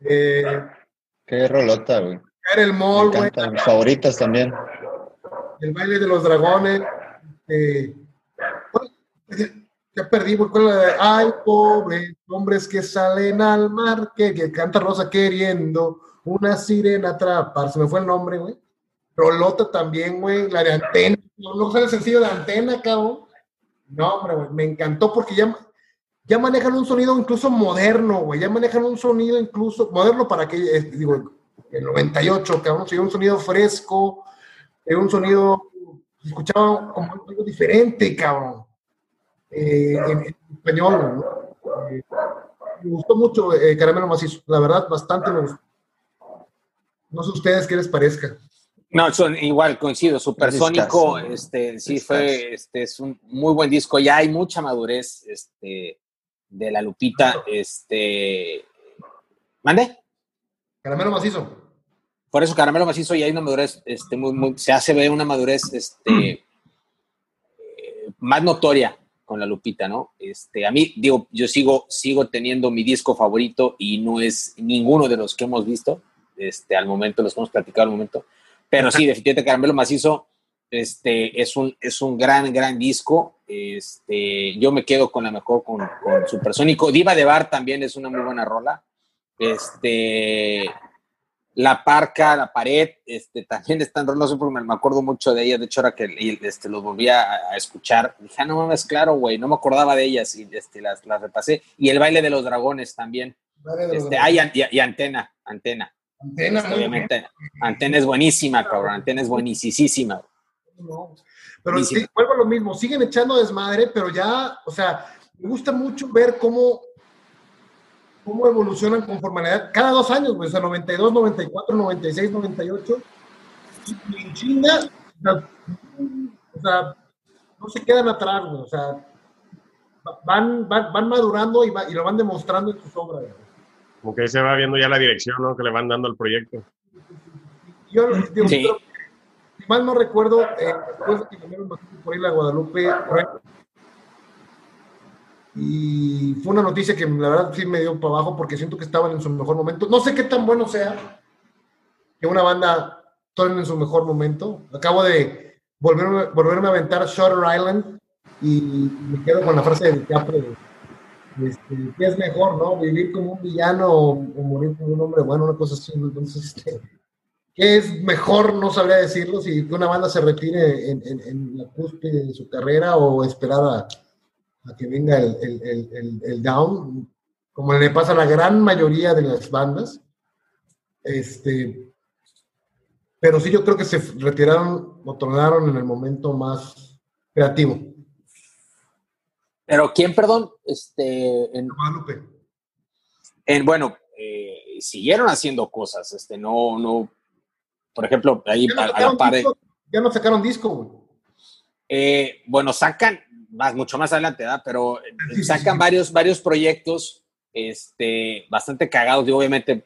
Eh, Qué rolota, güey. El mall, güey. Mis favoritas también. El baile de los dragones. Eh, ya perdí, güey, con la de Ay, pobre, hombres que salen al mar, que, que canta Rosa queriendo una sirena atrapar. Se me fue el nombre, güey. Rolota también, güey. La de antena. No, no sale el sencillo de antena, cabrón. No, hombre. Me encantó porque ya manejan un sonido incluso moderno, güey, ya manejan un sonido incluso moderno para que, eh, digo, el 98, cabrón, se un sonido fresco, un sonido, escuchaba como algo diferente, cabrón, eh, en, español, ¿no? Eh, me gustó mucho Caramelo Macizo, la verdad, bastante me gustó. No sé ustedes qué les parezca. No, son igual, coincido, Supersónico, este, sí fue, este, es un muy buen disco, ya hay mucha madurez, este, de la Lupita, este... ¿Mande? Caramelo macizo. Por eso, caramelo macizo y hay una madurez, este, muy, se hace ver una madurez, este, más notoria con la Lupita, ¿no? Este, a mí, digo, yo sigo, sigo teniendo mi disco favorito y no es ninguno de los que hemos visto, este, al momento, los que hemos platicado al momento, pero sí, definitivamente Caramelo Macizo este, es, un, es un gran, gran disco. Este, yo me quedo con la mejor, con, con Supersónico. Diva de Bar también es una muy buena rola. Este, La Parca, La Pared, este, también están rolas, porque me acuerdo mucho de ellas. De hecho, ahora que este, los volví a, escuchar, dije, ah, no mames, claro, güey, no me acordaba de ellas y este, las, las repasé. Y el baile de los dragones también. Este, y, Antena, Antena. Antena, este, obviamente. Antena es buenísima, cabrón. Antena es buenísima. Pero sí, vuelvo a lo mismo, siguen echando desmadre, pero ya, o sea, me gusta mucho ver cómo, cómo evolucionan conforme a la edad. Cada dos años, o sea, 92, 94, 96, 98. Y en China, o sea, no se quedan atrás, o sea, van, van, madurando y, y, lo van demostrando en sus obras. Como que se va viendo ya la dirección ¿no? que le van dando al proyecto. Yo digo, sí mal no recuerdo, eh, después de que por ahí la Guadalupe, y fue una noticia que la verdad sí me dio para abajo porque siento que estaban en su mejor momento. No sé qué tan bueno sea que una banda esté en su mejor momento. Acabo de volverme, volverme a aventar Shutter Island y me quedo con la frase de DiCaprio. Este, ¿Qué es mejor, no? Vivir como un villano o, morir como un hombre bueno, una cosa así. Entonces, este, es mejor? No sabría decirlo, si una banda se retire en, la cúspide de su carrera o esperar a, que venga el, down, como le pasa a la gran mayoría de las bandas. Este, pero sí, yo creo que se retiraron o tornaron en el momento más creativo. Pero ¿quién, perdón? Este, en Guadalupe. En, bueno, eh, siguieron haciendo cosas, este, no, no, por ejemplo, ahí a, la par Ya no sacaron disco, eh, bueno, sacan, más, mucho más adelante, ¿verdad? Pero sacan varios, varios proyectos este, bastante cagados. Y obviamente,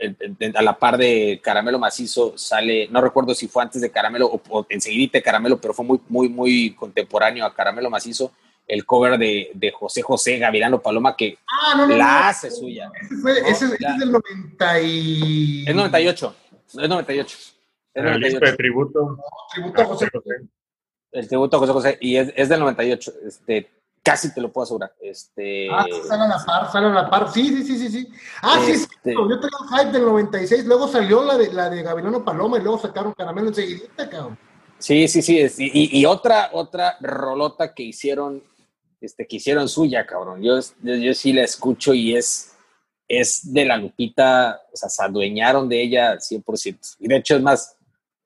a la par de Caramelo Macizo sale, no recuerdo si fue antes de Caramelo o, o enseguidita de Caramelo, pero fue muy, muy, muy contemporáneo a Caramelo Macizo. El cover de, de José José Gavilano Paloma, que ah, la hace suya. Ese, es del 90 y... Es 98. Es 98. Es 98. El tributo. tributo a José José. El tributo a José José. Y es, es del 98. Este, casi te lo puedo asegurar. Este... Ah, sale a la par, sale a la par. Sí, sí, sí, sí. sí. Ah, sí, sí. Este yo tenía un hype del 96, luego salió la de, la de Gavilano Paloma y luego sacaron Caramelo enseguidita, cabrón. Sí, sí, sí. Y, y, otra, otra rolota que hicieron, este, que hicieron suya, cabrón. Yo, yo, sí la escucho y es, es de la Lupita, o sea, se adueñaron de ella 100%. Y de hecho, es más,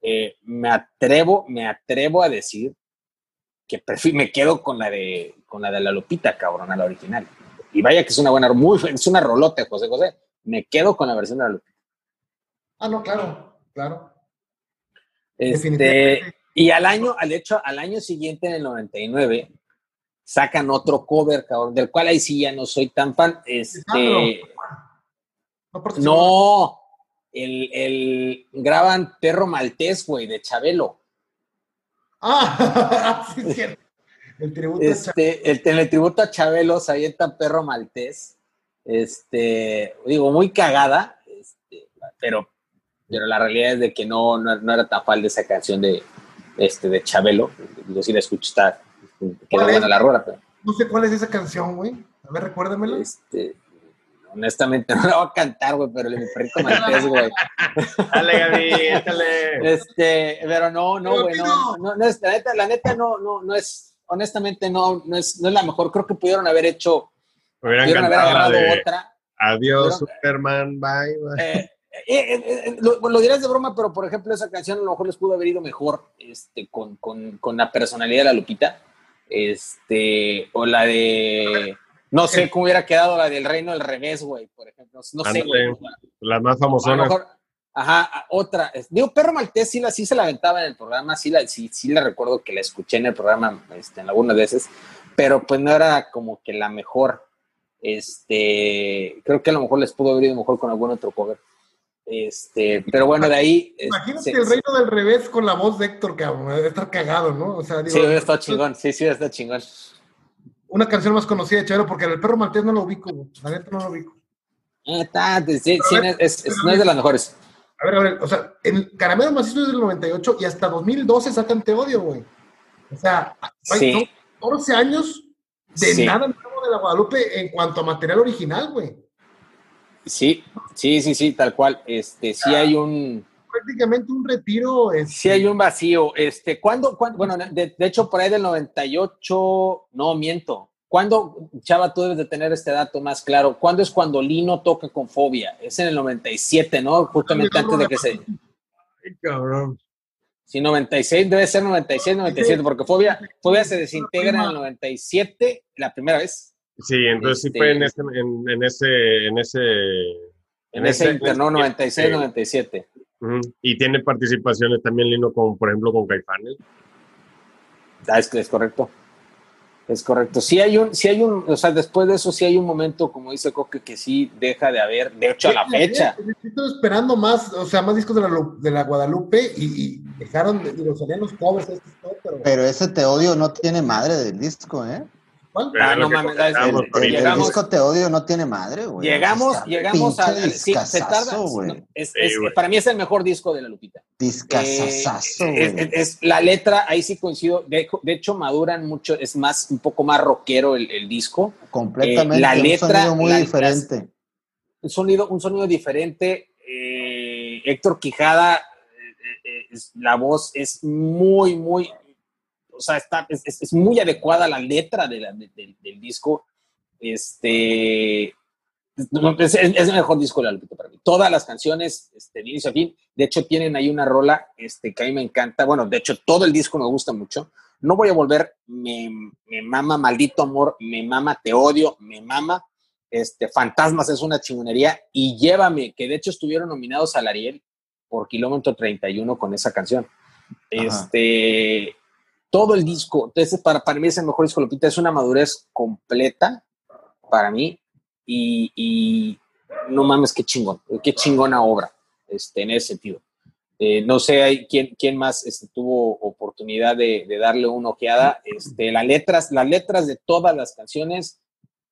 eh, me atrevo, me atrevo a decir que me quedo con la de con la de la Lupita, cabrón, a la original. Y vaya que es una buena, muy, es una rolote, José José. Me quedo con la versión de la Lupita. Ah, no, claro, claro. Este, y al año, al hecho, al año siguiente, en el 99, sacan otro cover, cabrón, del cual ahí sí ya no soy tan fan. Este, no, el, el, graban Perro Maltés, güey, de Chabelo. Ah, sí, es cierto. El tributo este, el, en el tributo a Chabelo se avienta Perro Maltés. Este, digo, muy cagada, este, pero, pero la realidad es de que no, no, era tan fan de esa canción de, este, de Chabelo. Digo, si la escucho, está, queda buena la rola. Pero, no sé cuál es esa canción, güey. A ver, recuérdamela. Este, honestamente no la voy a cantar, güey, pero mi perrito maltés, güey. Dale, Gaby, dale. Este, pero no, no, güey, no, no, no, es, la neta, la neta no, no, no es, honestamente no, no es, no es la mejor. Creo que pudieron haber hecho, pudieron haber agarrado otra. Adiós, Superman, bye, bye. Eh, eh, eh, lo, dirás de broma, pero por ejemplo, esa canción a lo mejor les pudo haber ido mejor este, con, con, con la personalidad de la Lupita. Este, o la de no sé cómo hubiera quedado la del Reino del Revés, güey, por ejemplo. No sé, güey. Las más famosas. Ajá, otra. Digo, Perro Maltés sí, la, sí se la aventaba en el programa, sí la, sí, sí la recuerdo que la escuché en el programa este, en algunas veces, pero pues no era como que la mejor. Este, creo que a lo mejor les pudo haber ido mejor con algún otro cover. Este, pero bueno, de ahí. Imagínate el reino del revés con la voz de Héctor, cabrón. Debe estar cagado, ¿no? O sea, digo, sí, está chingón. Sí, sí, está chingón una canción más conocida de Chavero, porque el perro maltés no lo ubico, la neta no lo ubico. Eh, está, sí, es, no es de las mejores. A ver, a ver, o sea, el Caramelo Macizo es del 98 y hasta 2012 sacan Te Odio, güey. O sea, hay 14 años de nada nuevo de la Guadalupe en cuanto a material original, güey. Sí, sí, sí, sí, tal cual. Este, sí hay un prácticamente un retiro. Este... Sí, hay un vacío. Este, ¿cuándo, bueno, de, hecho, por ahí del 98, no miento. ¿Cuándo, Chava, tú debes de tener este dato más claro? ¿Cuándo es cuando Lino toca con Fobia? Es en el 97, ¿no? Justamente antes de que se. Ay, cabrón. Sí, 96, debe ser 96, 97, porque Fobia, Fobia se desintegra en el 97 la primera vez. Sí, entonces sí fue en este ese, en, ese, en ese, en ese, interno 96, 97. Y tiene participaciones también, Lino, como por ejemplo con Caifanes. Ah, es, es correcto. Es correcto. Sí hay un, sí hay un, o sea, después de eso sí hay un momento, como dice Coque, que sí deja de haber, de hecho a la fecha. Estoy esperando más, o sea, más discos de la, de la Guadalupe y, dejaron, digo, salían los covers, pero... pero ese Te Odio no tiene madre del disco, ¿eh? Ah, no mames, el, disco Te Odio no tiene madre, güey. Llegamos, llegamos a. Sí, se tarda. es, para mí es el mejor disco de la Lupita. Discasasazo, eh, es, la letra, ahí sí coincido. De, hecho, maduran mucho, es más, un poco más rockero el, disco. Completamente. la letra. Un sonido muy diferente. un, sonido, un sonido diferente. Eh, Héctor Quijada, eh, la voz es muy, muy o sea, está, es, muy adecuada la letra de del disco. Este, es, el mejor disco de la Lupita para mí. Todas las canciones, este, de inicio a fin, de hecho tienen ahí una rola este, que a mí me encanta. Bueno, de hecho todo el disco me gusta mucho, no voy a volver, me, me mama maldito amor, me mama te odio, me mama, este, Fantasmas es una chingonería y llévame, que de hecho estuvieron nominados al Ariel por kilómetro 31 con esa canción. Este, todo el disco, entonces para, para mí es el mejor disco, Lupita, es una madurez completa para mí y, no mames, qué chingón, qué chingona obra este, en ese sentido. Eh, no sé quién, quién más este, tuvo oportunidad de, darle una ojeada. Este, las, letras, las letras de todas las canciones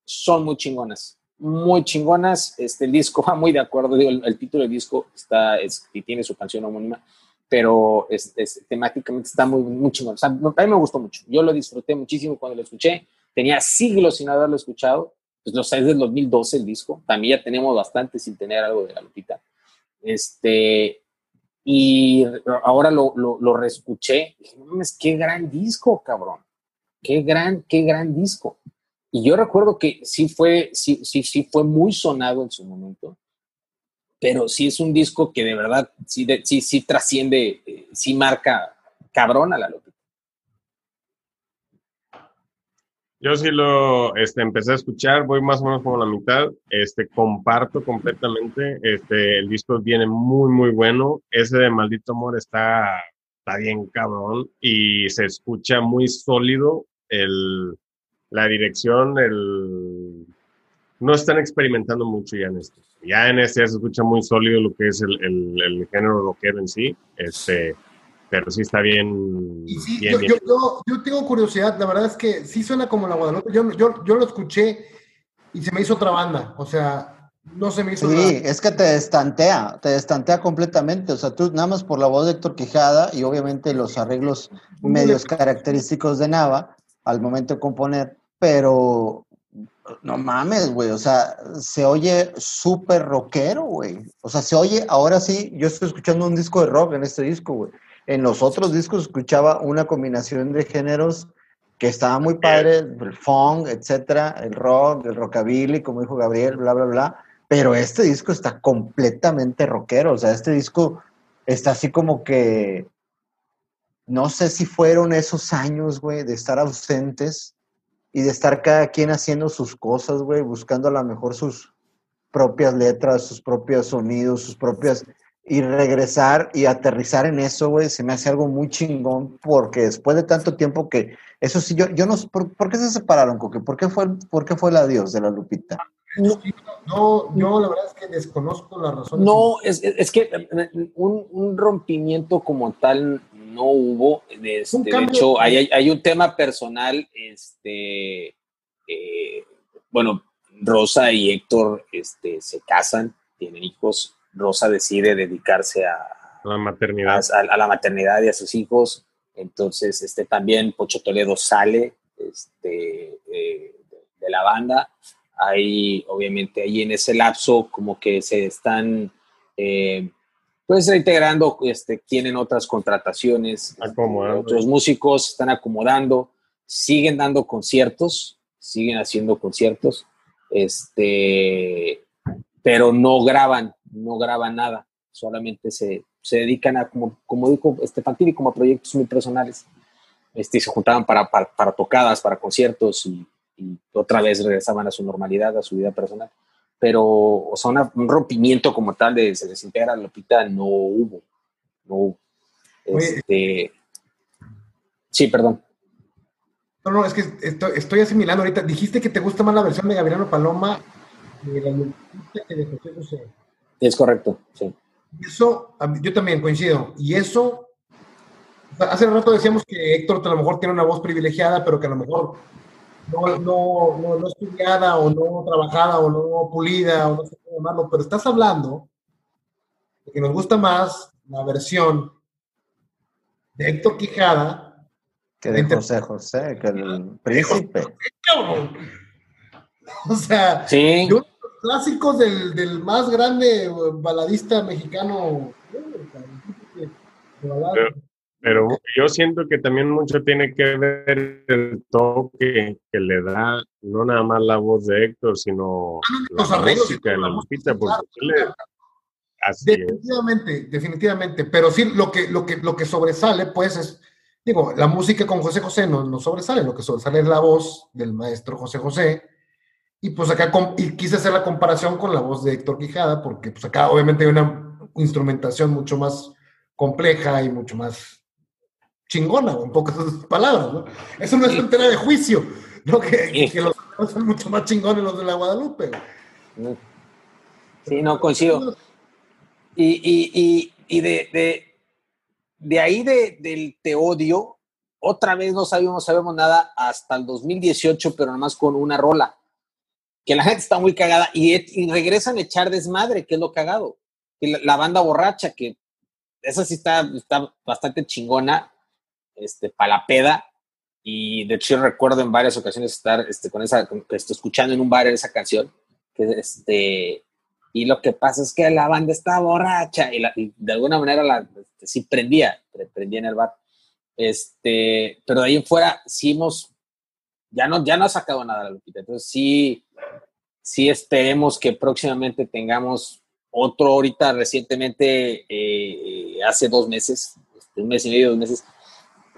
son muy chingonas, muy chingonas. Este, el disco va muy de acuerdo, el, título del disco está, es, y tiene su canción homónima, pero es, temáticamente está muy, muy chingón. a mí me gustó mucho. Yo lo disfruté muchísimo cuando lo escuché. Tenía siglos sin haberlo escuchado. Pues lo sé, es del 2012 el disco. También ya tenemos bastante sin tener algo de la Lupita. Este, y ahora lo, lo, lo reescuché. Dije, no mames, qué gran disco, cabrón. Qué gran, qué gran disco. Y yo recuerdo que sí fue, sí, sí, sí fue muy sonado en su momento, pero sí es un disco que de verdad sí, sí, sí trasciende, eh, sí marca cabrón a la Lupita. Yo sí lo este, empecé a escuchar, voy más o menos como la mitad, este, comparto completamente, este, el disco viene muy, muy bueno, ese de Maldito Amor está, está bien cabrón y se escucha muy sólido el, la dirección, el... no están experimentando mucho ya en esto. Ya en este ya se escucha muy sólido lo que es el, el, el género rockero en sí, este, pero sí está bien. yo, Yo, yo, tengo curiosidad, la verdad es que sí suena como la Guadalupe. Yo, yo, yo lo escuché y se me hizo otra banda, o sea, no se me hizo. Sí, es que te destantea, te destantea completamente. O sea, tú nada más por la voz de Héctor Quijada y obviamente los arreglos medios característicos de Nava al momento de componer, pero no mames, güey, o sea, se oye súper rockero, güey. O sea, se oye, ahora sí, yo estoy escuchando un disco de rock en este disco, güey. En los otros discos escuchaba una combinación de géneros que estaba muy padre, el funk, etcétera, el rock, el rockabilly, como dijo Gabriel, bla, bla, bla. Pero este disco está completamente rockero, o sea, este disco está así como que no sé si fueron esos años, güey, de estar ausentes y de estar cada quien haciendo sus cosas, güey, buscando a lo mejor sus propias letras, sus propios sonidos, sus propias... Y regresar y aterrizar en eso, güey, se me hace algo muy chingón porque después de tanto tiempo que... Eso sí, yo, yo no... ¿Por, ¿por qué se separaron, Coque? ¿Por qué fue, por qué fue el adiós de la Lupita? No, no, la verdad es que desconozco la razón. No, es, es que un, un, rompimiento como tal no hubo. Este, de hecho, hay, hay, un tema personal, este, eh, bueno, Rosa y Héctor este, se casan, tienen hijos. Rosa decide dedicarse a, la maternidad. A, la maternidad y a sus hijos. Entonces, este, también Pocho Toledo sale este, eh, de la banda. Hay, obviamente, ahí en ese lapso como que se están eh, pues reintegrando, este, tienen otras contrataciones, otros músicos están acomodando, siguen dando conciertos, siguen haciendo conciertos, este, pero no graban, no graban nada, solamente se, se dedican a, como, como dijo Estefan como a proyectos muy personales. Este, se juntaban para, para, tocadas, para conciertos y, y otra vez regresaban a su normalidad, a su vida personal pero, o sea, un rompimiento como tal de se desintegra Lupita no hubo. No hubo. Este, sí, perdón. No, no, es que estoy, asimilando ahorita. Dijiste que te gusta más la versión de Gabriel Paloma de la Lupita que de José José. Es correcto, sí. Eso, yo también coincido. Y eso, hace rato decíamos que Héctor a lo mejor tiene una voz privilegiada, pero que a lo mejor no, no, no, estudiada o no trabajada o no pulida o no sé cómo llamarlo, pero estás hablando de que nos gusta más la versión de Héctor Quijada que de José José, que el príncipe. O sea, sí. los clásicos del, del, más grande baladista mexicano. Pero yo siento que también mucho tiene que ver el toque que le da, no nada más la voz de Héctor, sino la música de la Lupita, definitivamente, definitivamente. Pero sí, lo que, lo que, lo que sobresale, pues, es digo, la música con José José no, no sobresale, lo que sobresale es la voz del maestro José José. Y pues acá y quise hacer la comparación con la voz de Héctor Quijada, porque pues acá obviamente hay una instrumentación mucho más compleja y mucho más chingona, en pocas palabras, ¿no? Eso no es un tema de juicio, ¿no? Que, que los son mucho más chingones los de la Guadalupe. Sí, no, coincido. Y, de, de, ahí de, del odio, otra vez no sabemos, sabemos nada hasta el 2018, pero nada más con una rola. Que la gente está muy cagada y, regresan a echar desmadre, que es lo cagado. La, la, banda borracha, que esa sí está, está bastante chingona, este, para la peda. Y de hecho, yo recuerdo en varias ocasiones estar este, con esa, este, escuchando en un bar esa canción. Que, este, y lo que pasa es que la banda está borracha y, de alguna manera la, este, sí prendía, prendía en el bar. Este, pero de ahí en fuera sí hemos, ya no, ya no ha sacado nada la Lupita. Entonces sí, sí esperemos que próximamente tengamos otro ahorita recientemente, eh, hace dos meses, este, un mes y medio, dos meses,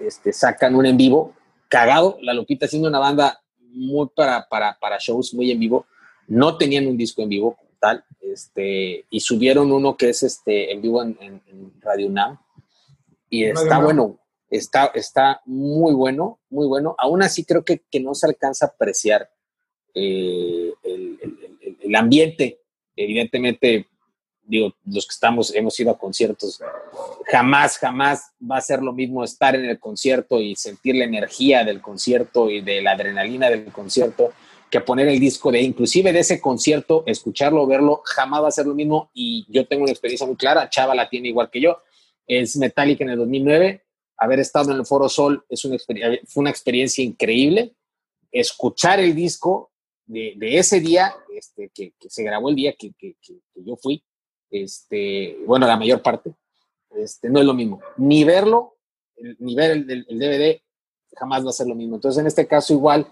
este, sacan un en vivo, cagado, la Lupita siendo una banda muy para, para, para shows, muy en vivo, no tenían un disco en vivo tal, este, y subieron uno que es este, en vivo en, Radio UNAM, y está bueno, está, está muy bueno, muy bueno, aún así creo que, que no se alcanza a apreciar eh, el, el ambiente, evidentemente digo, los que estamos, hemos ido a conciertos, jamás, jamás va a ser lo mismo estar en el concierto y sentir la energía del concierto y de la adrenalina del concierto que poner el disco de, inclusive de ese concierto, escucharlo, verlo, jamás va a ser lo mismo. Y yo tengo una experiencia muy clara, Chava la tiene igual que yo, es Metallica en el 2009, haber estado en el Foro Sol es una fue una experiencia increíble, escuchar el disco de, de ese día, este, que, que, se grabó el día que, que yo fui, este, bueno, la mayor parte, este, no es lo mismo. Ni verlo, ni ver el, DVD, jamás va a ser lo mismo. Entonces, en este caso, igual,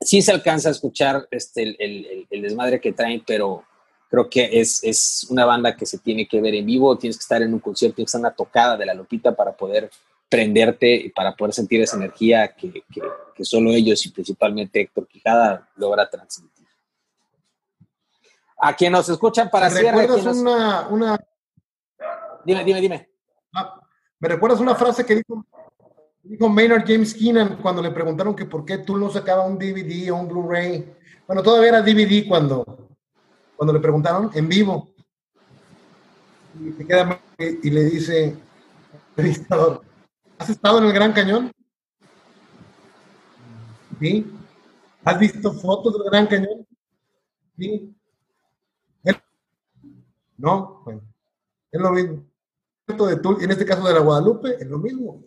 sí se alcanza a escuchar este, el, desmadre que traen, pero creo que es, es, una banda que se tiene que ver en vivo, tienes que estar en un concierto, tienes que estar en una tocada de la Lupita para poder prenderte y para poder sentir esa energía que, que solo ellos y principalmente Héctor Quijada logra transmitir. A quien nos escuchan para ¿Me recuerdas una, una... Dime, dime, dime. Ah, ¿Me recuerdas una frase que dijo, dijo Maynard James Keenan cuando le preguntaron que por qué tú no sacabas un DVD o un Blu-ray? Bueno, todavía era DVD cuando, cuando le preguntaron en vivo. Y, queda, y le dice, ¿has estado en el Gran Cañón? ¿Sí? ¿Has visto fotos del Gran Cañón? Sí. No, bueno, es lo mismo. En este caso de la Guadalupe, es lo mismo.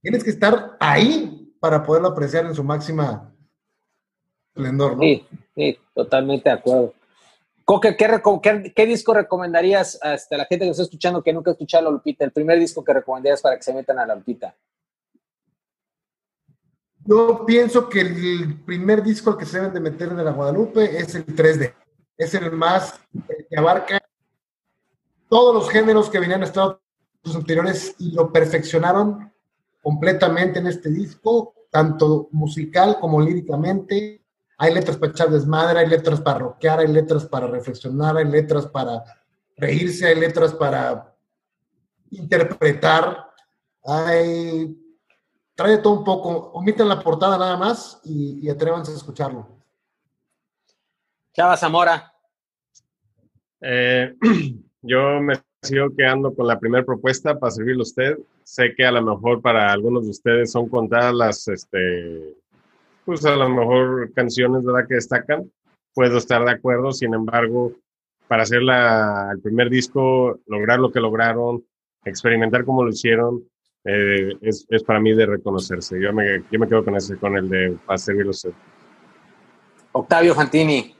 Tienes que estar ahí para poderlo apreciar en su máxima esplendor, ¿no? Sí, sí, totalmente de acuerdo. Coque, ¿qué, disco recomendarías a este, la gente que está escuchando que nunca ha escuchado a la Lupita? El primer disco que recomendarías para que se metan a la Lupita. Yo pienso que el primer disco al que se deben de meter de la Guadalupe es el 3D. Es el más que abarca todos los géneros que venían estados anteriores y lo perfeccionaron completamente en este disco, tanto musical como líricamente. Hay letras para echar desmadre, hay letras para rockear, hay letras para reflexionar, hay letras para reírse, hay letras para interpretar. Hay... Trae todo un poco, omiten la portada nada más y, y atrévanse a escucharlo. Chava Zamora. Eh, Yo me sigo quedando con la primera propuesta para servirle a usted. Sé que a lo mejor para algunos de ustedes son contadas las, este, pues a lo mejor canciones la que destacan. Puedo estar de acuerdo, sin embargo, para hacer la, el primer disco, lograr lo que lograron, experimentar como lo hicieron, eh, es, es, para mí de reconocerse. Yo me, yo me quedo con ese, con el de para servirle a usted. Octavio Fantini.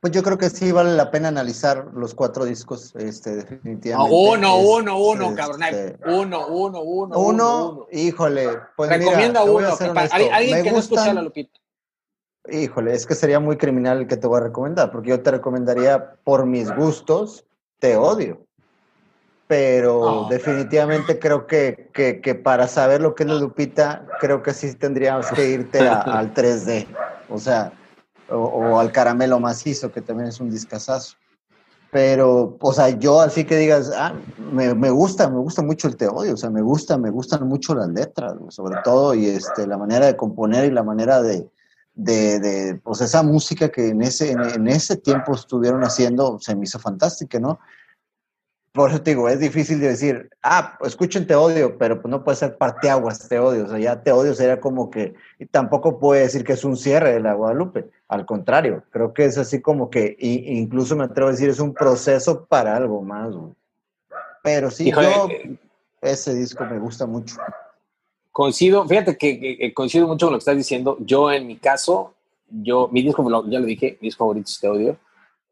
Pues yo creo que sí vale la pena analizar los cuatro discos, este, definitivamente. uno, uno, uno, cabrón. Este, uno, uno, uno. Uno, híjole. Pues Recomienda uno. alguien que no escucha la Lupita. Híjole, es que sería muy criminal el que te voy a recomendar, porque yo te recomendaría por mis gustos, te odio. pero definitivamente creo que, que, para saber lo que es la Lupita, creo que sí tendríamos que irte al 3D, o sea, o, al caramelo macizo, que también es un discazazo. Pero, o sea, yo así que digas, ah, me, me, gusta, me gusta mucho el teodio, o sea, me gusta, me gustan mucho las letras, sobre todo, y este, la manera de componer y la manera de, de, de pues esa música que en ese, en, ese tiempo estuvieron haciendo, se me hizo fantástica, ¿no? Por eso te digo, es difícil de decir, ah, escuchen Te Odio, pero pues no puede ser parteaguas Te Odio. O sea, ya Te Odio sería como que, y tampoco puede decir que es un cierre de la Guadalupe. Al contrario, creo que es así como que, incluso me atrevo a decir, es un proceso para algo más. Pero sí, yo, ese disco me gusta mucho. Coincido, fíjate que, coincido mucho con lo que estás diciendo. Yo, en mi caso, yo, mi disco, ya lo dije, mi disco favorito es Te Odio.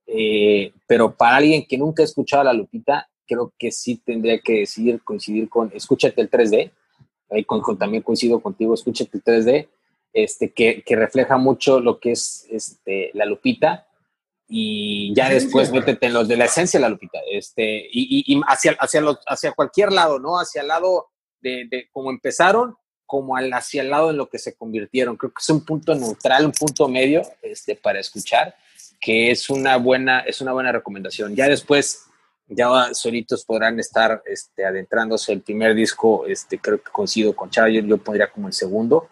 Eh, pero para alguien que nunca ha escuchado a la Lupita, creo que sí tendría que decidir coincidir con, escúchate el 3D, ahí con, también coincido contigo, escúchate el 3D, este, que, que, refleja mucho lo que es este, la Lupita, y ya después métete en los de la esencia de la Lupita, este, y, y, hacia, hacia, los, hacia cualquier lado, ¿no? Hacia el lado de, de cómo empezaron, como al, hacia el lado en lo que se convirtieron. Creo que es un punto neutral, un punto medio este, para escuchar, que es una buena, es una buena recomendación. Ya después ya solitos podrán estar este, adentrándose. El primer disco, este, creo que coincido con Chava, yo, pondría como el segundo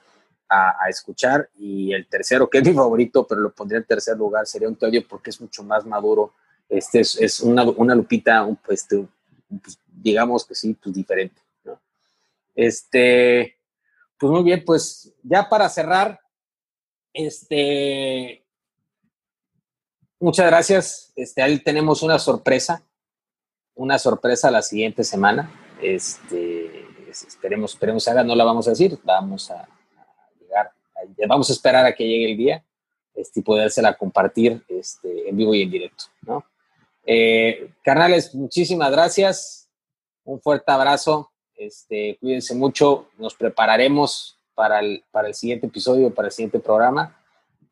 a, escuchar. Y el tercero, que es mi favorito, pero lo pondría en tercer lugar, sería un Teodio porque es mucho más maduro. Este es, una, lupita, un, pues, pues, digamos que sí, pues diferente. Este, pues muy bien, pues ya para cerrar, este, muchas gracias. Este, ahí tenemos una sorpresa una sorpresa la siguiente semana. Este, esperemos, esperemos haga, no la vamos a decir, vamos a, llegar, vamos a esperar a que llegue el día este, y podérsela compartir este, en vivo y en directo. ¿no? Eh, carnales, muchísimas gracias, un fuerte abrazo, este, cuídense mucho, nos prepararemos para el, para el siguiente episodio, para el siguiente programa,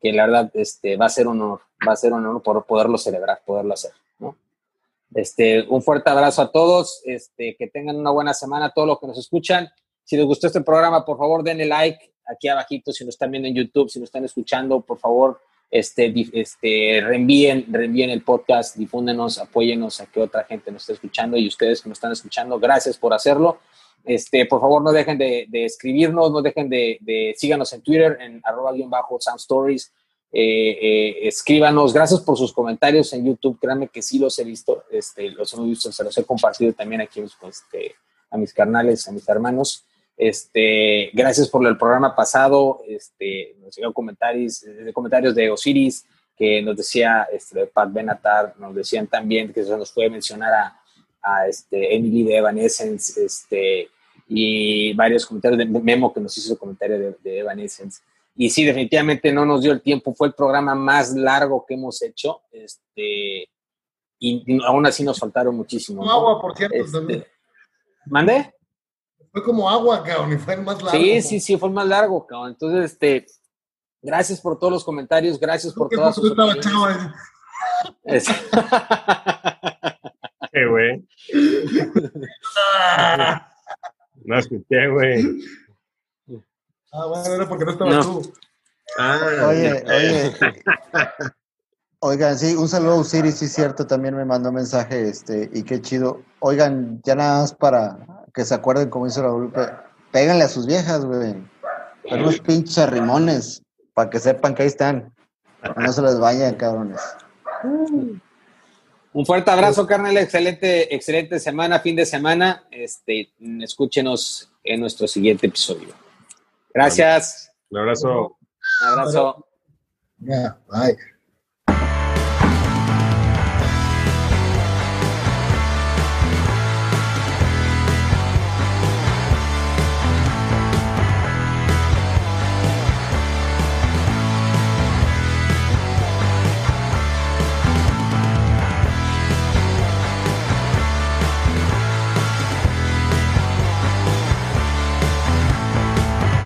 que la verdad este, va a ser un honor, va a ser un honor poderlo celebrar, poderlo hacer. Este, un fuerte abrazo a todos, este, que tengan una buena semana, todos los que nos escuchan. Si les gustó este programa, por favor, denle like aquí abajito, si nos están viendo en YouTube, si nos están escuchando, por favor, este, este, reenvíen, reenvíen el podcast, difúndenos, apóyenos a que otra gente nos esté escuchando y ustedes que nos están escuchando, gracias por hacerlo. Este, por favor, no dejen de, escribirnos, no dejen de, de, síganos en Twitter, en arroba guion bajo Sound Stories, eh, eh, escríbanos, gracias por sus comentarios en YouTube, créanme que sí los he visto, este, los hemos visto, se los he compartido también aquí este, a mis carnales, a mis hermanos. Este, gracias por el programa pasado, este, nos llegaron comentarios, de comentarios de Osiris, que nos decía este, Pat Benatar, nos decían también que se nos puede mencionar a, a este, Emily de Evanescence, este, y varios comentarios de Memo que nos hizo el comentario de, de Evanescence. Y sí, definitivamente no nos dio el tiempo. Fue el programa más largo que hemos hecho. Este, y, aún así nos faltaron muchísimo. Como agua, por cierto, este, también. ¿Mande? Fue como agua, cabrón, y fue el más largo. Sí, sí, sí, fue el más largo, cabrón. Entonces, este, gracias por todos los comentarios, gracias por todas sus es... Qué güey. no escuché, güey. Ah, bueno, era porque no estabas tú. Ah, oye, oye. Oigan, sí, un saludo a Osiris, sí, cierto, también me mandó mensaje, este, y qué chido. Oigan, ya nada más para que se acuerden como hizo la péganle a sus viejas, güey. Unos pinches arrimones, para que sepan que ahí están. No se les vayan, cabrones. Un fuerte abrazo, carnal. Excelente, excelente semana, fin de semana. Este, escúchenos en nuestro siguiente episodio. Gracias. Un abrazo. Un abrazo. Yeah, bye.